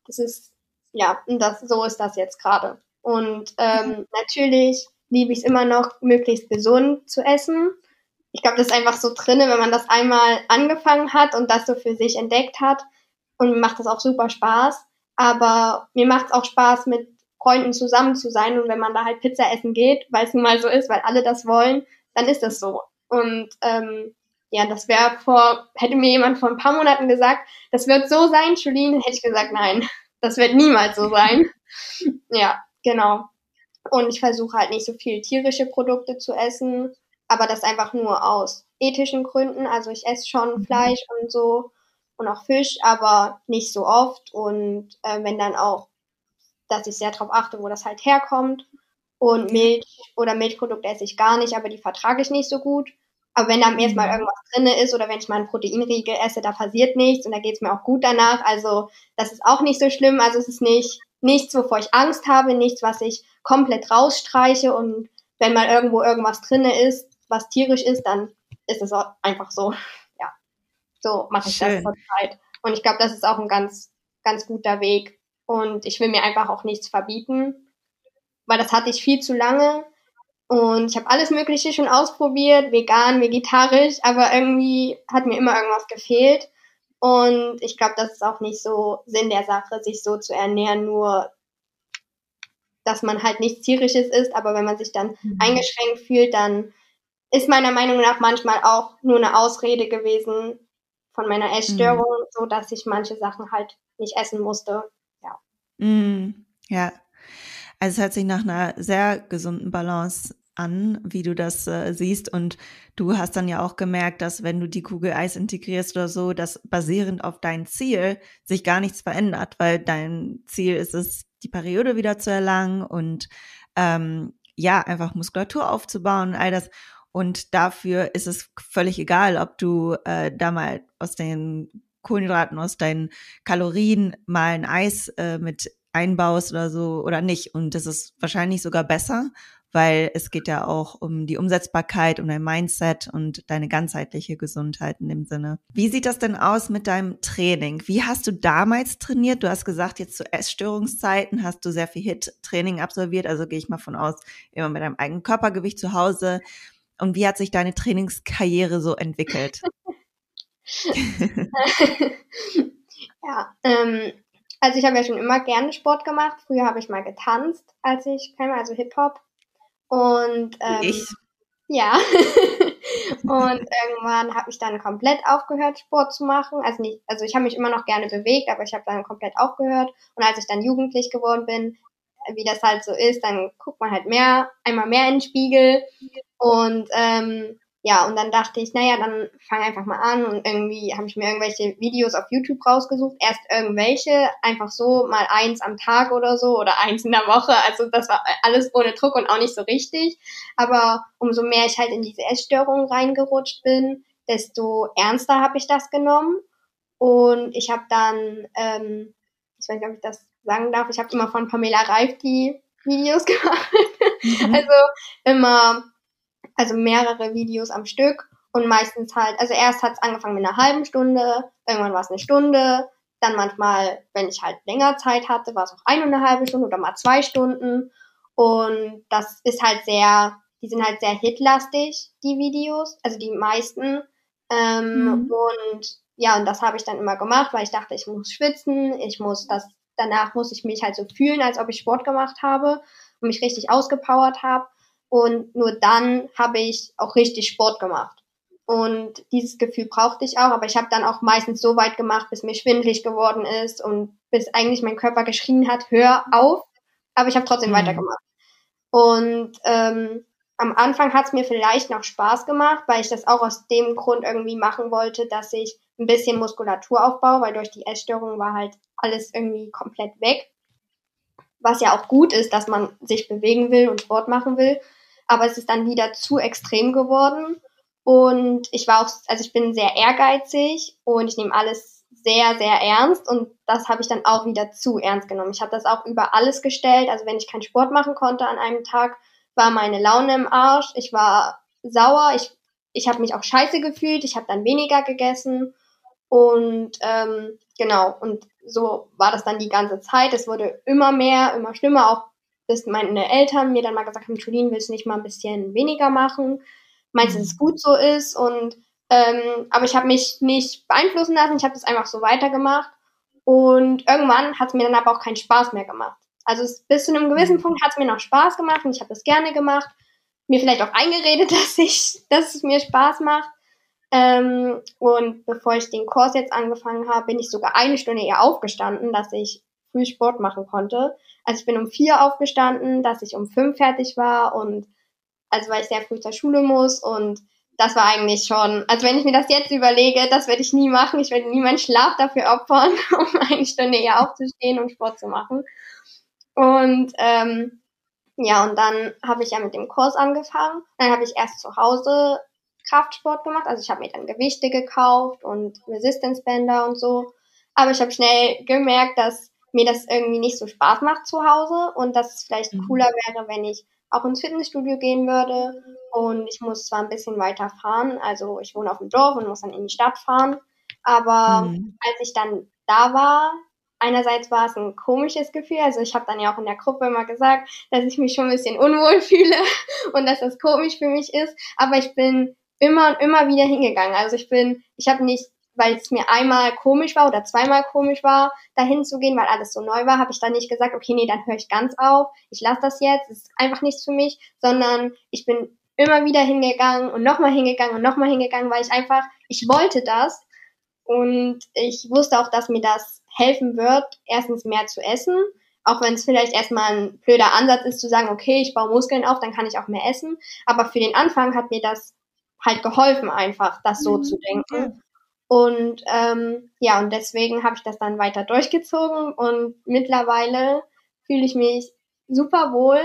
Das ist ja, das, so ist das jetzt gerade. Und ähm, mhm. natürlich liebe ich es immer noch, möglichst gesund zu essen. Ich glaube, das ist einfach so drinne, wenn man das einmal angefangen hat und das so für sich entdeckt hat. Und mir macht das auch super Spaß. Aber mir macht es auch Spaß, mit Freunden zusammen zu sein. Und wenn man da halt Pizza essen geht, weil es nun mal so ist, weil alle das wollen, dann ist das so. Und ähm, ja, das wäre vor, hätte mir jemand vor ein paar Monaten gesagt, das wird so sein, Julien, hätte ich gesagt, nein. Das wird niemals so sein. <laughs> ja, genau. Und ich versuche halt nicht so viel tierische Produkte zu essen, aber das einfach nur aus ethischen Gründen. Also ich esse schon mhm. Fleisch und so und auch Fisch, aber nicht so oft. Und äh, wenn dann auch, dass ich sehr darauf achte, wo das halt herkommt. Und Milch oder Milchprodukte esse ich gar nicht, aber die vertrage ich nicht so gut. Aber wenn da erstmal mhm. irgendwas drin ist oder wenn ich mal einen Proteinriegel esse, da passiert nichts und da geht's mir auch gut danach. Also das ist auch nicht so schlimm. Also es ist nicht nichts, wovor ich Angst habe, nichts, was ich komplett rausstreiche. Und wenn mal irgendwo irgendwas drin ist, was tierisch ist, dann ist es einfach so. Ja, so mache ich Schön. das zurzeit. Und ich glaube, das ist auch ein ganz, ganz guter Weg. Und ich will mir einfach auch nichts verbieten, weil das hatte ich viel zu lange und ich habe alles Mögliche schon ausprobiert, vegan, vegetarisch, aber irgendwie hat mir immer irgendwas gefehlt. Und ich glaube, das ist auch nicht so Sinn der Sache, sich so zu ernähren, nur dass man halt nichts tierisches isst, aber wenn man sich dann mhm. eingeschränkt fühlt, dann ist meiner Meinung nach manchmal auch nur eine Ausrede gewesen von meiner Essstörung, mhm. so dass ich manche Sachen halt nicht essen musste. Ja. Mhm. Ja. Also es hört sich nach einer sehr gesunden Balance an, wie du das äh, siehst. Und du hast dann ja auch gemerkt, dass wenn du die Kugel Eis integrierst oder so, dass basierend auf dein Ziel sich gar nichts verändert, weil dein Ziel ist es, die Periode wieder zu erlangen und ähm, ja, einfach Muskulatur aufzubauen und all das. Und dafür ist es völlig egal, ob du äh, da mal aus den Kohlenhydraten, aus deinen Kalorien mal ein Eis äh, mit einbaust oder so oder nicht. Und das ist wahrscheinlich sogar besser, weil es geht ja auch um die Umsetzbarkeit, um dein Mindset und deine ganzheitliche Gesundheit in dem Sinne. Wie sieht das denn aus mit deinem Training? Wie hast du damals trainiert? Du hast gesagt, jetzt zu Essstörungszeiten hast du sehr viel HIT-Training absolviert, also gehe ich mal von aus, immer mit deinem eigenen Körpergewicht zu Hause. Und wie hat sich deine Trainingskarriere so entwickelt? <laughs> <laughs> ja, ähm, also ich habe ja schon immer gerne Sport gemacht. Früher habe ich mal getanzt, als ich kam, also Hip-Hop. Und ähm, ich. ja. <laughs> und irgendwann habe ich dann komplett aufgehört, Sport zu machen. Also nicht, also ich habe mich immer noch gerne bewegt, aber ich habe dann komplett aufgehört. Und als ich dann jugendlich geworden bin, wie das halt so ist, dann guckt man halt mehr, einmal mehr in den Spiegel und ähm, ja, und dann dachte ich, naja, dann fang einfach mal an und irgendwie habe ich mir irgendwelche Videos auf YouTube rausgesucht. Erst irgendwelche, einfach so mal eins am Tag oder so oder eins in der Woche. Also das war alles ohne Druck und auch nicht so richtig. Aber umso mehr ich halt in diese Essstörung reingerutscht bin, desto ernster habe ich das genommen. Und ich habe dann, ähm, ich weiß nicht, ob ich das sagen darf, ich habe immer von Pamela Reif die Videos <laughs> gemacht. Mhm. Also immer also mehrere Videos am Stück und meistens halt, also erst hat es angefangen mit einer halben Stunde, irgendwann war es eine Stunde, dann manchmal, wenn ich halt länger Zeit hatte, war es auch eine und eine halbe Stunde oder mal zwei Stunden und das ist halt sehr, die sind halt sehr hitlastig, die Videos, also die meisten ähm, mhm. und ja, und das habe ich dann immer gemacht, weil ich dachte, ich muss schwitzen, ich muss das, danach muss ich mich halt so fühlen, als ob ich Sport gemacht habe und mich richtig ausgepowert habe. Und nur dann habe ich auch richtig Sport gemacht. Und dieses Gefühl brauchte ich auch, aber ich habe dann auch meistens so weit gemacht, bis mir schwindlig geworden ist und bis eigentlich mein Körper geschrien hat, hör auf. Aber ich habe trotzdem mhm. weitergemacht. Und ähm, am Anfang hat es mir vielleicht noch Spaß gemacht, weil ich das auch aus dem Grund irgendwie machen wollte, dass ich ein bisschen Muskulatur aufbaue, weil durch die Essstörung war halt alles irgendwie komplett weg. Was ja auch gut ist, dass man sich bewegen will und Sport machen will aber es ist dann wieder zu extrem geworden. Und ich war auch, also ich bin sehr ehrgeizig und ich nehme alles sehr, sehr ernst und das habe ich dann auch wieder zu ernst genommen. Ich habe das auch über alles gestellt. Also wenn ich keinen Sport machen konnte an einem Tag, war meine Laune im Arsch. Ich war sauer. Ich, ich habe mich auch scheiße gefühlt. Ich habe dann weniger gegessen. Und ähm, genau, und so war das dann die ganze Zeit. Es wurde immer mehr, immer schlimmer, auch bis meine Eltern mir dann mal gesagt haben, Julien, willst du nicht mal ein bisschen weniger machen? Meinst du, dass es mhm. gut so ist? Und ähm, aber ich habe mich nicht beeinflussen lassen, ich habe das einfach so weitergemacht. Und irgendwann hat es mir dann aber auch keinen Spaß mehr gemacht. Also es, bis zu einem gewissen mhm. Punkt hat es mir noch Spaß gemacht und ich habe das gerne gemacht. Mir vielleicht auch eingeredet, <laughs> dass ich, dass es mir Spaß macht. Ähm, und bevor ich den Kurs jetzt angefangen habe, bin ich sogar eine Stunde eher aufgestanden, dass ich früh Sport machen konnte. Also ich bin um vier aufgestanden, dass ich um fünf fertig war und also weil ich sehr früh zur Schule muss und das war eigentlich schon, also wenn ich mir das jetzt überlege, das werde ich nie machen. Ich werde nie meinen Schlaf dafür opfern, <laughs> um eine Stunde eher aufzustehen und Sport zu machen. Und ähm, ja, und dann habe ich ja mit dem Kurs angefangen. Dann habe ich erst zu Hause Kraftsport gemacht. Also ich habe mir dann Gewichte gekauft und Resistance Bänder und so. Aber ich habe schnell gemerkt, dass mir das irgendwie nicht so Spaß macht zu Hause und dass es vielleicht mhm. cooler wäre, wenn ich auch ins Fitnessstudio gehen würde. Und ich muss zwar ein bisschen weiter fahren, also ich wohne auf dem Dorf und muss dann in die Stadt fahren. Aber mhm. als ich dann da war, einerseits war es ein komisches Gefühl. Also ich habe dann ja auch in der Gruppe immer gesagt, dass ich mich schon ein bisschen unwohl <laughs> fühle und dass das komisch für mich ist. Aber ich bin immer und immer wieder hingegangen. Also ich bin, ich habe nicht weil es mir einmal komisch war oder zweimal komisch war, dahin zu gehen, weil alles so neu war, habe ich dann nicht gesagt, okay, nee, dann höre ich ganz auf, ich lasse das jetzt, es ist einfach nichts für mich, sondern ich bin immer wieder hingegangen und nochmal hingegangen und nochmal hingegangen, weil ich einfach, ich wollte das und ich wusste auch, dass mir das helfen wird, erstens mehr zu essen, auch wenn es vielleicht erstmal ein blöder Ansatz ist zu sagen, okay, ich baue Muskeln auf, dann kann ich auch mehr essen, aber für den Anfang hat mir das halt geholfen, einfach das so mhm. zu denken. Und ähm, ja, und deswegen habe ich das dann weiter durchgezogen und mittlerweile fühle ich mich super wohl.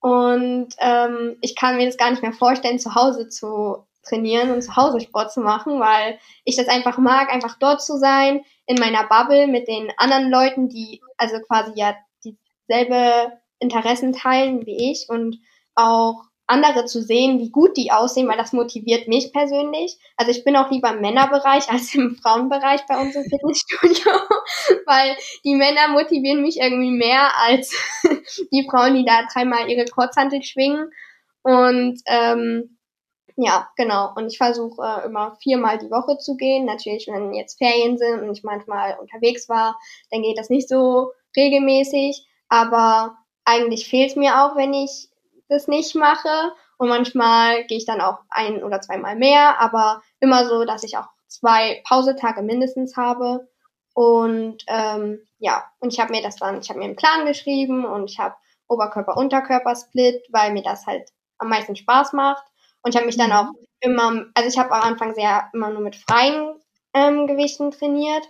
Und ähm, ich kann mir das gar nicht mehr vorstellen, zu Hause zu trainieren und zu Hause Sport zu machen, weil ich das einfach mag, einfach dort zu sein, in meiner Bubble mit den anderen Leuten, die also quasi ja dieselbe Interessen teilen wie ich und auch andere zu sehen, wie gut die aussehen, weil das motiviert mich persönlich. Also ich bin auch lieber im Männerbereich <laughs> als im Frauenbereich bei uns im Fitnessstudio, <laughs> weil die Männer motivieren mich irgendwie mehr als <laughs> die Frauen, die da dreimal ihre Kurzhantel schwingen. Und ähm, ja, genau. Und ich versuche äh, immer viermal die Woche zu gehen. Natürlich, wenn jetzt Ferien sind und ich manchmal unterwegs war, dann geht das nicht so regelmäßig. Aber eigentlich fehlt mir auch, wenn ich das nicht mache. Und manchmal gehe ich dann auch ein oder zweimal mehr, aber immer so, dass ich auch zwei Pausetage mindestens habe. Und ähm, ja, und ich habe mir das dann, ich habe mir einen Plan geschrieben und ich habe Oberkörper-Unterkörper-Split, weil mir das halt am meisten Spaß macht. Und ich habe mich dann mhm. auch immer, also ich habe am Anfang sehr immer nur mit freien ähm, Gewichten trainiert.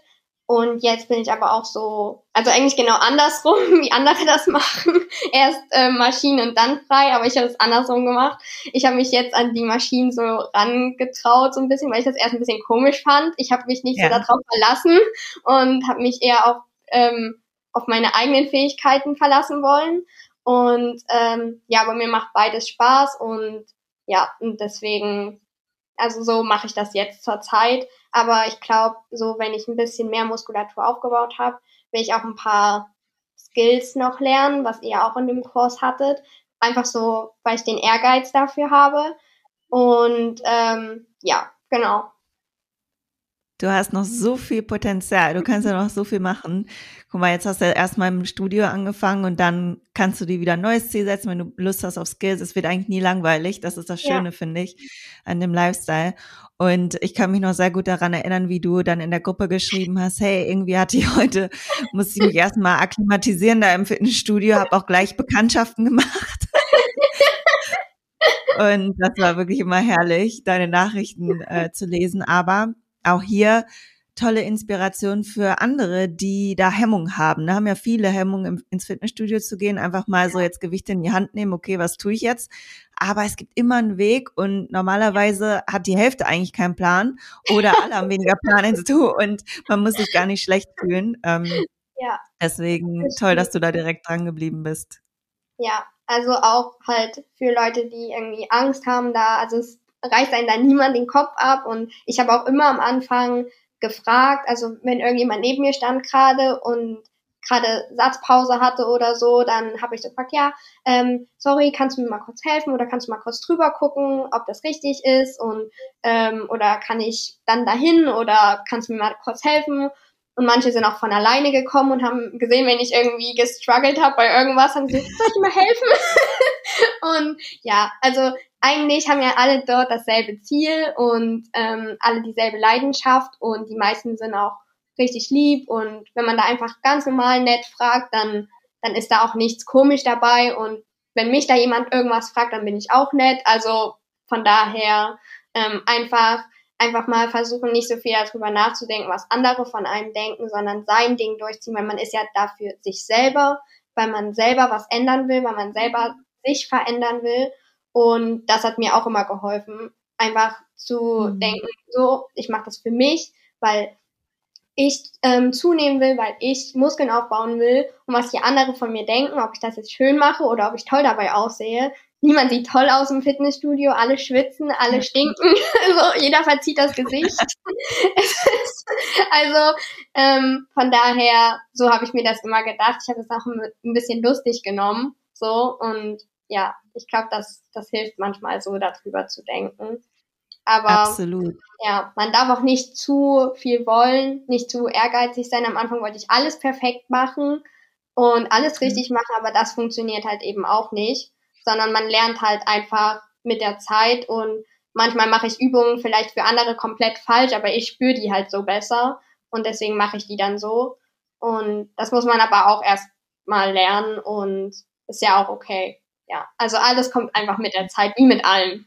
Und jetzt bin ich aber auch so, also eigentlich genau andersrum, <laughs> wie andere das machen. <laughs> Erst äh, Maschinen und dann frei, aber ich habe es andersrum gemacht. Ich habe mich jetzt an die Maschinen so rangetraut, so ein bisschen, weil ich das erst ein bisschen komisch fand. Ich habe mich nicht ja. so darauf verlassen und habe mich eher auf, ähm, auf meine eigenen Fähigkeiten verlassen wollen. Und ähm, ja, aber mir macht beides Spaß und ja, und deswegen, also so mache ich das jetzt zur Zeit. Aber ich glaube, so wenn ich ein bisschen mehr Muskulatur aufgebaut habe, will ich auch ein paar Skills noch lernen, was ihr auch in dem Kurs hattet. Einfach so, weil ich den Ehrgeiz dafür habe. Und ähm, ja, genau. Du hast noch so viel Potenzial. Du kannst ja noch so viel machen. Guck mal, jetzt hast du ja erstmal im Studio angefangen und dann kannst du dir wieder ein neues Ziel setzen, wenn du Lust hast auf Skills. Es wird eigentlich nie langweilig. Das ist das Schöne, ja. finde ich, an dem Lifestyle. Und ich kann mich noch sehr gut daran erinnern, wie du dann in der Gruppe geschrieben hast, hey, irgendwie hatte ich heute, muss ich mich erstmal akklimatisieren da im Fitnessstudio, habe auch gleich Bekanntschaften gemacht. <laughs> Und das war wirklich immer herrlich, deine Nachrichten äh, zu lesen. Aber auch hier tolle Inspiration für andere, die da Hemmung haben. Da haben ja viele Hemmungen, ins Fitnessstudio zu gehen, einfach mal so jetzt Gewichte in die Hand nehmen, okay, was tue ich jetzt? Aber es gibt immer einen Weg und normalerweise hat die Hälfte eigentlich keinen Plan oder alle haben weniger <laughs> Plan als du und man muss sich gar nicht schlecht fühlen. Ähm, ja. Deswegen toll, dass du da direkt dran geblieben bist. Ja, also auch halt für Leute, die irgendwie Angst haben da, also es reißt einen da niemand den Kopf ab. Und ich habe auch immer am Anfang gefragt, also wenn irgendjemand neben mir stand gerade und gerade Satzpause hatte oder so, dann habe ich so gefragt, ja, ähm, sorry, kannst du mir mal kurz helfen oder kannst du mal kurz drüber gucken, ob das richtig ist und ähm, oder kann ich dann dahin oder kannst du mir mal kurz helfen? Und manche sind auch von alleine gekommen und haben gesehen, wenn ich irgendwie gestruggelt habe bei irgendwas, haben sie gesagt, soll ich mal helfen? <laughs> und ja, also eigentlich haben ja alle dort dasselbe Ziel und ähm, alle dieselbe Leidenschaft und die meisten sind auch richtig lieb und wenn man da einfach ganz normal nett fragt, dann, dann ist da auch nichts komisch dabei und wenn mich da jemand irgendwas fragt, dann bin ich auch nett. Also von daher ähm, einfach einfach mal versuchen, nicht so viel darüber nachzudenken, was andere von einem denken, sondern sein Ding durchziehen, weil man ist ja dafür sich selber, weil man selber was ändern will, weil man selber sich verändern will und das hat mir auch immer geholfen, einfach zu mhm. denken, so, ich mache das für mich, weil ich ähm, zunehmen will, weil ich Muskeln aufbauen will und was die anderen von mir denken, ob ich das jetzt schön mache oder ob ich toll dabei aussehe. Niemand sieht toll aus im Fitnessstudio, alle schwitzen, alle stinken, <laughs> also jeder verzieht das Gesicht. <laughs> also ähm, von daher, so habe ich mir das immer gedacht. Ich habe es auch ein bisschen lustig genommen, so und ja, ich glaube, das, das hilft manchmal so, darüber zu denken. Aber Absolut. ja, man darf auch nicht zu viel wollen, nicht zu ehrgeizig sein. Am Anfang wollte ich alles perfekt machen und alles mhm. richtig machen, aber das funktioniert halt eben auch nicht, sondern man lernt halt einfach mit der Zeit und manchmal mache ich Übungen vielleicht für andere komplett falsch, aber ich spüre die halt so besser und deswegen mache ich die dann so. Und das muss man aber auch erst mal lernen und ist ja auch okay ja, also alles kommt einfach mit der Zeit, wie mit allem.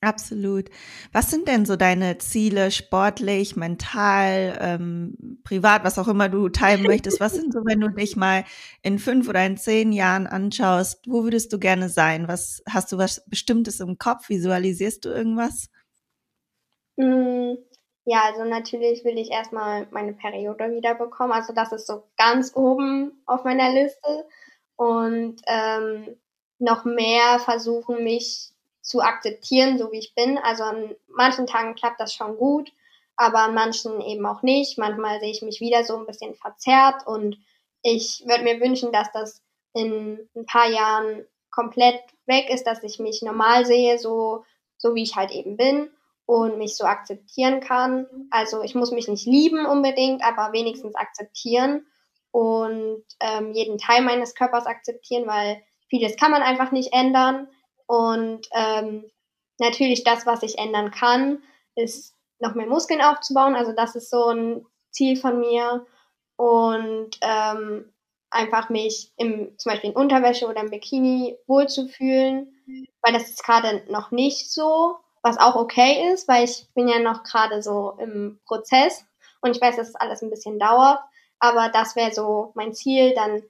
Absolut. Was sind denn so deine Ziele sportlich, mental, ähm, privat, was auch immer du teilen möchtest? Was sind so, wenn du dich mal in fünf oder in zehn Jahren anschaust, wo würdest du gerne sein? Was hast du was Bestimmtes im Kopf? Visualisierst du irgendwas? Mm, ja, also natürlich will ich erstmal meine Periode wiederbekommen. Also das ist so ganz oben auf meiner Liste und ähm, noch mehr versuchen, mich zu akzeptieren, so wie ich bin. Also an manchen Tagen klappt das schon gut, aber an manchen eben auch nicht. Manchmal sehe ich mich wieder so ein bisschen verzerrt und ich würde mir wünschen, dass das in ein paar Jahren komplett weg ist, dass ich mich normal sehe, so, so wie ich halt eben bin und mich so akzeptieren kann. Also ich muss mich nicht lieben unbedingt, aber wenigstens akzeptieren und ähm, jeden Teil meines Körpers akzeptieren, weil vieles kann man einfach nicht ändern. Und ähm, natürlich das, was ich ändern kann, ist noch mehr Muskeln aufzubauen. Also das ist so ein Ziel von mir. Und ähm, einfach mich im, zum Beispiel in Unterwäsche oder im Bikini wohlzufühlen, weil das ist gerade noch nicht so, was auch okay ist, weil ich bin ja noch gerade so im Prozess und ich weiß, dass es alles ein bisschen dauert, aber das wäre so mein Ziel, dann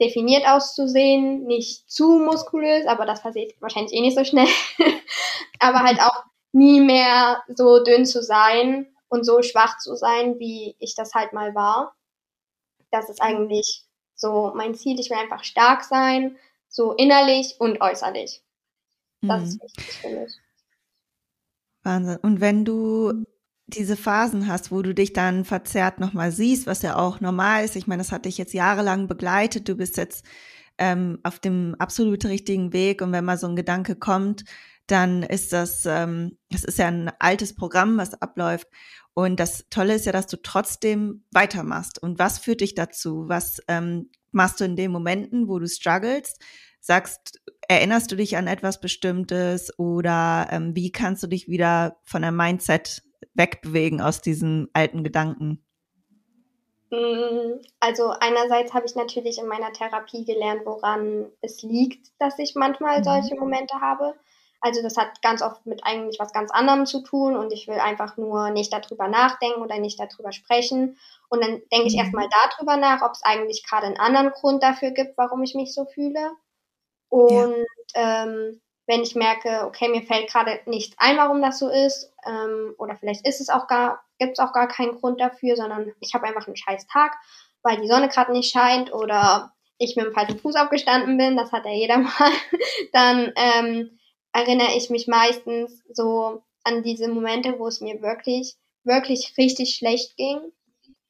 definiert auszusehen, nicht zu muskulös, aber das passiert wahrscheinlich eh nicht so schnell, <laughs> aber halt auch nie mehr so dünn zu sein und so schwach zu sein, wie ich das halt mal war. Das ist eigentlich so mein Ziel. Ich will einfach stark sein, so innerlich und äußerlich. Das mhm. ist wichtig für mich. Wahnsinn. Und wenn du diese Phasen hast, wo du dich dann verzerrt nochmal siehst, was ja auch normal ist. Ich meine, das hat dich jetzt jahrelang begleitet. Du bist jetzt ähm, auf dem absolut richtigen Weg. Und wenn mal so ein Gedanke kommt, dann ist das, ähm, das ist ja ein altes Programm, was abläuft. Und das Tolle ist ja, dass du trotzdem weitermachst. Und was führt dich dazu? Was ähm, machst du in den Momenten, wo du strugglest? Sagst, erinnerst du dich an etwas Bestimmtes oder ähm, wie kannst du dich wieder von deinem Mindset wegbewegen aus diesen alten Gedanken? Mm, also einerseits habe ich natürlich in meiner Therapie gelernt, woran es liegt, dass ich manchmal mhm. solche Momente habe. Also das hat ganz oft mit eigentlich was ganz anderem zu tun und ich will einfach nur nicht darüber nachdenken oder nicht darüber sprechen. Und dann denke ich mhm. erstmal darüber nach, ob es eigentlich gerade einen anderen Grund dafür gibt, warum ich mich so fühle. Und ja. ähm, wenn ich merke, okay, mir fällt gerade nichts ein, warum das so ist, ähm, oder vielleicht ist es auch gar, gibt es auch gar keinen Grund dafür, sondern ich habe einfach einen scheiß Tag, weil die Sonne gerade nicht scheint oder ich mit dem falschen Fuß aufgestanden bin, das hat ja jeder <laughs> mal, dann ähm, erinnere ich mich meistens so an diese Momente, wo es mir wirklich, wirklich richtig schlecht ging.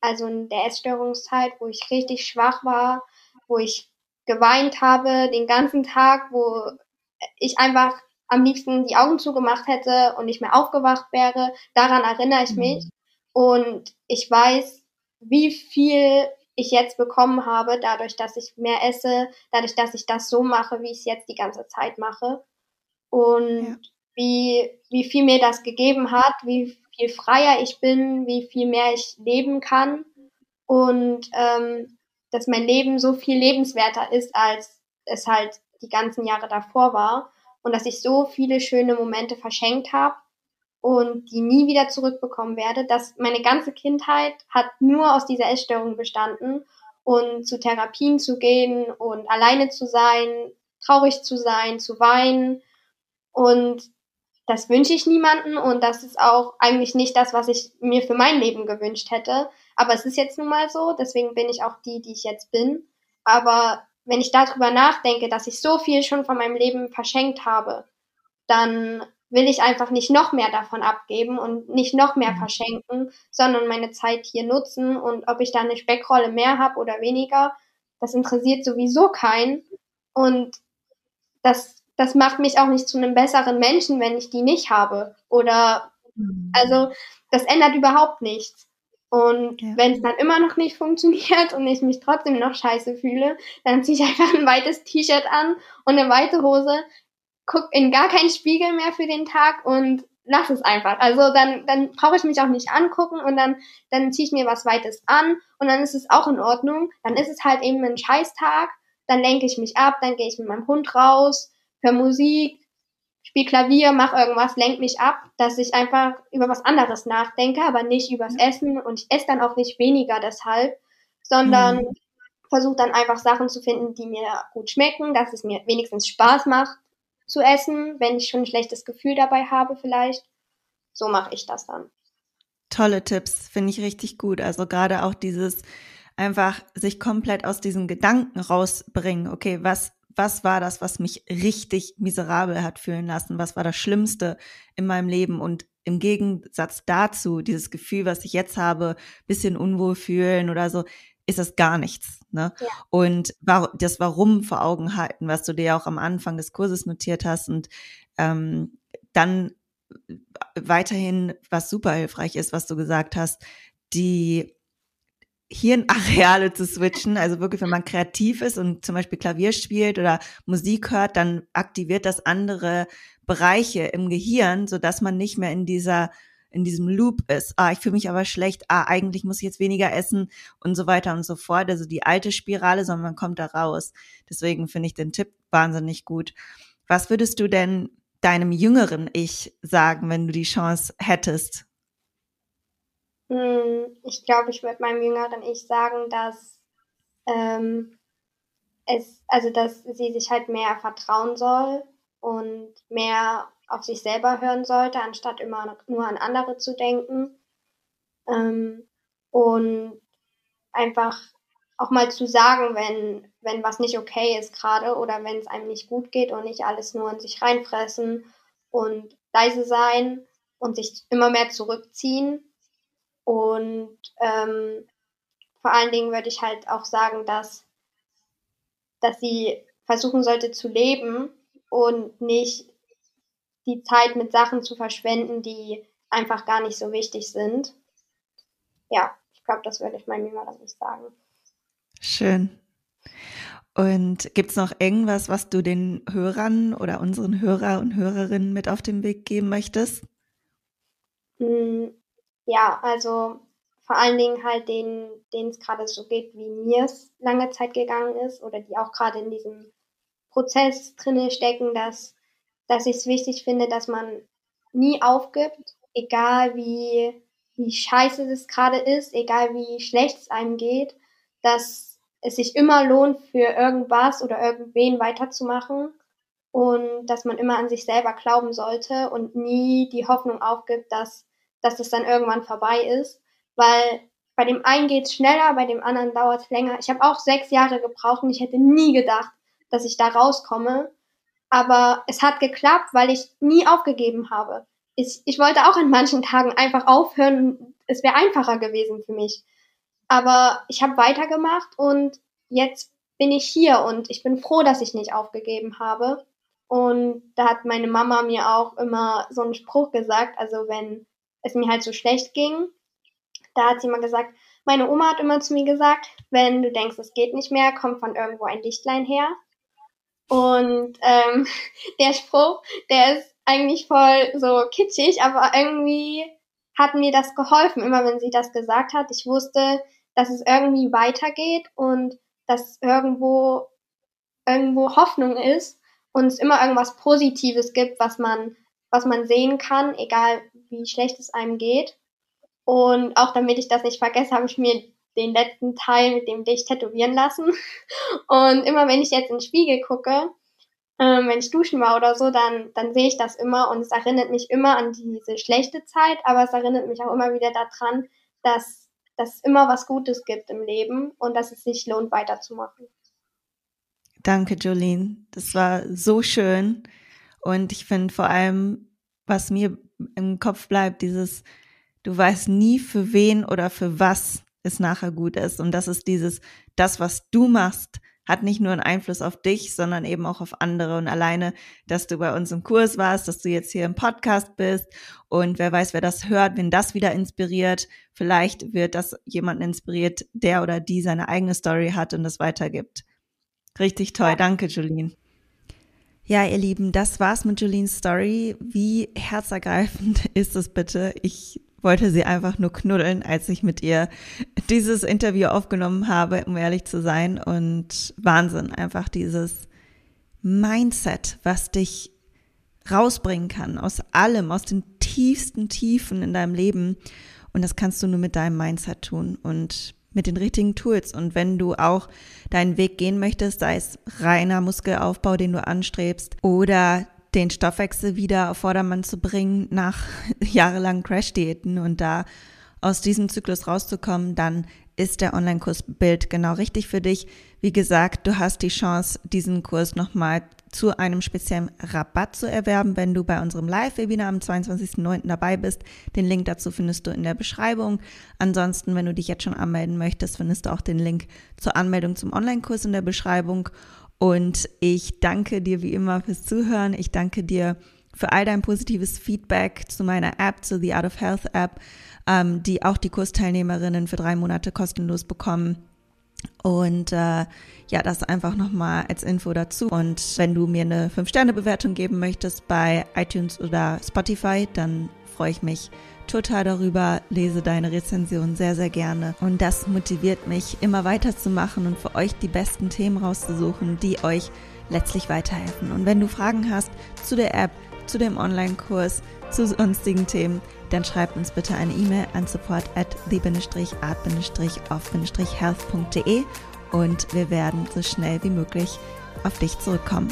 Also in der Essstörungszeit, wo ich richtig schwach war, wo ich geweint habe den ganzen Tag, wo ich einfach am liebsten die Augen zugemacht hätte und nicht mehr aufgewacht wäre. Daran erinnere ich mhm. mich. Und ich weiß, wie viel ich jetzt bekommen habe, dadurch, dass ich mehr esse, dadurch, dass ich das so mache, wie ich es jetzt die ganze Zeit mache und ja. wie, wie viel mir das gegeben hat, wie viel freier ich bin, wie viel mehr ich leben kann und ähm, dass mein Leben so viel lebenswerter ist, als es halt die ganzen Jahre davor war und dass ich so viele schöne Momente verschenkt habe und die nie wieder zurückbekommen werde, dass meine ganze Kindheit hat nur aus dieser Essstörung bestanden und zu Therapien zu gehen und alleine zu sein, traurig zu sein, zu weinen, und das wünsche ich niemanden und das ist auch eigentlich nicht das, was ich mir für mein Leben gewünscht hätte. Aber es ist jetzt nun mal so, deswegen bin ich auch die, die ich jetzt bin. Aber wenn ich darüber nachdenke, dass ich so viel schon von meinem Leben verschenkt habe, dann will ich einfach nicht noch mehr davon abgeben und nicht noch mehr mhm. verschenken, sondern meine Zeit hier nutzen und ob ich da eine Speckrolle mehr habe oder weniger, das interessiert sowieso keinen und das das macht mich auch nicht zu einem besseren Menschen, wenn ich die nicht habe. Oder mhm. also das ändert überhaupt nichts. Und ja. wenn es dann immer noch nicht funktioniert und ich mich trotzdem noch scheiße fühle, dann ziehe ich einfach ein weites T-Shirt an und eine weite Hose, guck in gar keinen Spiegel mehr für den Tag und lass es einfach. Also dann, dann brauche ich mich auch nicht angucken und dann, dann ziehe ich mir was Weites an und dann ist es auch in Ordnung. Dann ist es halt eben ein Scheißtag, dann lenke ich mich ab, dann gehe ich mit meinem Hund raus, höre Musik, spiel Klavier, mach irgendwas, lenk mich ab, dass ich einfach über was anderes nachdenke, aber nicht übers Essen und ich esse dann auch nicht weniger deshalb, sondern mhm. versuche dann einfach Sachen zu finden, die mir gut schmecken, dass es mir wenigstens Spaß macht zu essen, wenn ich schon ein schlechtes Gefühl dabei habe vielleicht. So mache ich das dann. Tolle Tipps, finde ich richtig gut. Also gerade auch dieses einfach sich komplett aus diesen Gedanken rausbringen. Okay, was was war das, was mich richtig miserabel hat fühlen lassen? Was war das Schlimmste in meinem Leben? Und im Gegensatz dazu, dieses Gefühl, was ich jetzt habe, bisschen unwohl fühlen oder so, ist das gar nichts. Ne? Ja. Und das Warum vor Augen halten, was du dir auch am Anfang des Kurses notiert hast und ähm, dann weiterhin, was super hilfreich ist, was du gesagt hast, die Hirnareale zu switchen. Also wirklich, wenn man kreativ ist und zum Beispiel Klavier spielt oder Musik hört, dann aktiviert das andere Bereiche im Gehirn, so dass man nicht mehr in dieser in diesem Loop ist. Ah, ich fühle mich aber schlecht. Ah, eigentlich muss ich jetzt weniger essen und so weiter und so fort. Also die alte Spirale, sondern man kommt da raus. Deswegen finde ich den Tipp wahnsinnig gut. Was würdest du denn deinem jüngeren Ich sagen, wenn du die Chance hättest? Hm, ich glaube, ich würde meinem jüngeren Ich sagen, dass ähm, es, also dass sie sich halt mehr vertrauen soll und mehr auf sich selber hören sollte, anstatt immer nur an andere zu denken. Ähm, und einfach auch mal zu sagen, wenn, wenn was nicht okay ist gerade oder wenn es einem nicht gut geht und nicht alles nur in sich reinfressen und leise sein und sich immer mehr zurückziehen. Und ähm, vor allen Dingen würde ich halt auch sagen, dass, dass sie versuchen sollte zu leben und nicht die Zeit mit Sachen zu verschwenden, die einfach gar nicht so wichtig sind. Ja, ich glaube, das würde ich meinem Jüngeren nicht sagen. Schön. Und gibt es noch irgendwas, was du den Hörern oder unseren Hörer und Hörerinnen mit auf den Weg geben möchtest? Ja, also vor allen Dingen halt denen, denen es gerade so geht, wie mir es lange Zeit gegangen ist oder die auch gerade in diesem Prozess drinne stecken, dass, dass ich es wichtig finde, dass man nie aufgibt, egal wie, wie scheiße es gerade ist, egal wie schlecht es einem geht, dass es sich immer lohnt, für irgendwas oder irgendwen weiterzumachen und dass man immer an sich selber glauben sollte und nie die Hoffnung aufgibt, dass, dass es dann irgendwann vorbei ist, weil bei dem einen geht es schneller, bei dem anderen dauert es länger. Ich habe auch sechs Jahre gebraucht und ich hätte nie gedacht, dass ich da rauskomme. Aber es hat geklappt, weil ich nie aufgegeben habe. Ich, ich wollte auch an manchen Tagen einfach aufhören. Es wäre einfacher gewesen für mich. Aber ich habe weitergemacht und jetzt bin ich hier und ich bin froh, dass ich nicht aufgegeben habe. Und da hat meine Mama mir auch immer so einen Spruch gesagt, also wenn es mir halt so schlecht ging, da hat sie immer gesagt, meine Oma hat immer zu mir gesagt, wenn du denkst, es geht nicht mehr, kommt von irgendwo ein Lichtlein her. Und ähm, <laughs> der Spruch, der ist eigentlich voll so kitschig, aber irgendwie hat mir das geholfen, immer wenn sie das gesagt hat. Ich wusste, dass es irgendwie weitergeht und dass irgendwo irgendwo Hoffnung ist und es immer irgendwas Positives gibt, was man was man sehen kann, egal wie schlecht es einem geht. Und auch damit ich das nicht vergesse, habe ich mir den letzten Teil mit dem Licht tätowieren lassen. <laughs> Und immer wenn ich jetzt in den Spiegel gucke, ähm, wenn ich duschen war oder so, dann, dann sehe ich das immer und es erinnert mich immer an diese schlechte Zeit, aber es erinnert mich auch immer wieder daran, dass dass es immer was Gutes gibt im Leben und dass es sich lohnt, weiterzumachen. Danke, Jolene. Das war so schön. Und ich finde vor allem, was mir im Kopf bleibt, dieses, du weißt nie für wen oder für was es nachher gut ist. Und das ist dieses, das, was du machst, hat nicht nur einen Einfluss auf dich, sondern eben auch auf andere. Und alleine, dass du bei uns im Kurs warst, dass du jetzt hier im Podcast bist und wer weiß, wer das hört, wenn das wieder inspiriert, vielleicht wird das jemanden inspiriert, der oder die seine eigene Story hat und das weitergibt. Richtig toll. Danke, Julien. Ja, ihr Lieben, das war's mit Julie's Story. Wie herzergreifend <laughs> ist es bitte? Ich wollte sie einfach nur knuddeln, als ich mit ihr dieses Interview aufgenommen habe, um ehrlich zu sein. Und Wahnsinn, einfach dieses Mindset, was dich rausbringen kann aus allem, aus den tiefsten Tiefen in deinem Leben. Und das kannst du nur mit deinem Mindset tun und mit den richtigen Tools. Und wenn du auch deinen Weg gehen möchtest, sei es reiner Muskelaufbau, den du anstrebst, oder den Stoffwechsel wieder auf Vordermann zu bringen nach <laughs> jahrelangen Crash-Diäten und da aus diesem Zyklus rauszukommen, dann ist der Online-Kurs Bild genau richtig für dich. Wie gesagt, du hast die Chance, diesen Kurs nochmal zu einem speziellen Rabatt zu erwerben, wenn du bei unserem Live-Webinar am 22.09. dabei bist. Den Link dazu findest du in der Beschreibung. Ansonsten, wenn du dich jetzt schon anmelden möchtest, findest du auch den Link zur Anmeldung zum Online-Kurs in der Beschreibung. Und ich danke dir wie immer fürs Zuhören. Ich danke dir für all dein positives Feedback zu meiner App, zu The Art of Health App, ähm, die auch die Kursteilnehmerinnen für drei Monate kostenlos bekommen. Und äh, ja, das einfach nochmal als Info dazu. Und wenn du mir eine 5-Sterne-Bewertung geben möchtest bei iTunes oder Spotify, dann freue ich mich total darüber, lese deine Rezension sehr, sehr gerne. Und das motiviert mich, immer weiterzumachen und für euch die besten Themen rauszusuchen, die euch letztlich weiterhelfen. Und wenn du Fragen hast zu der App, zu dem Online-Kurs, zu sonstigen Themen, dann schreib uns bitte eine E-Mail an support at the-art-of-health.de und wir werden so schnell wie möglich auf dich zurückkommen.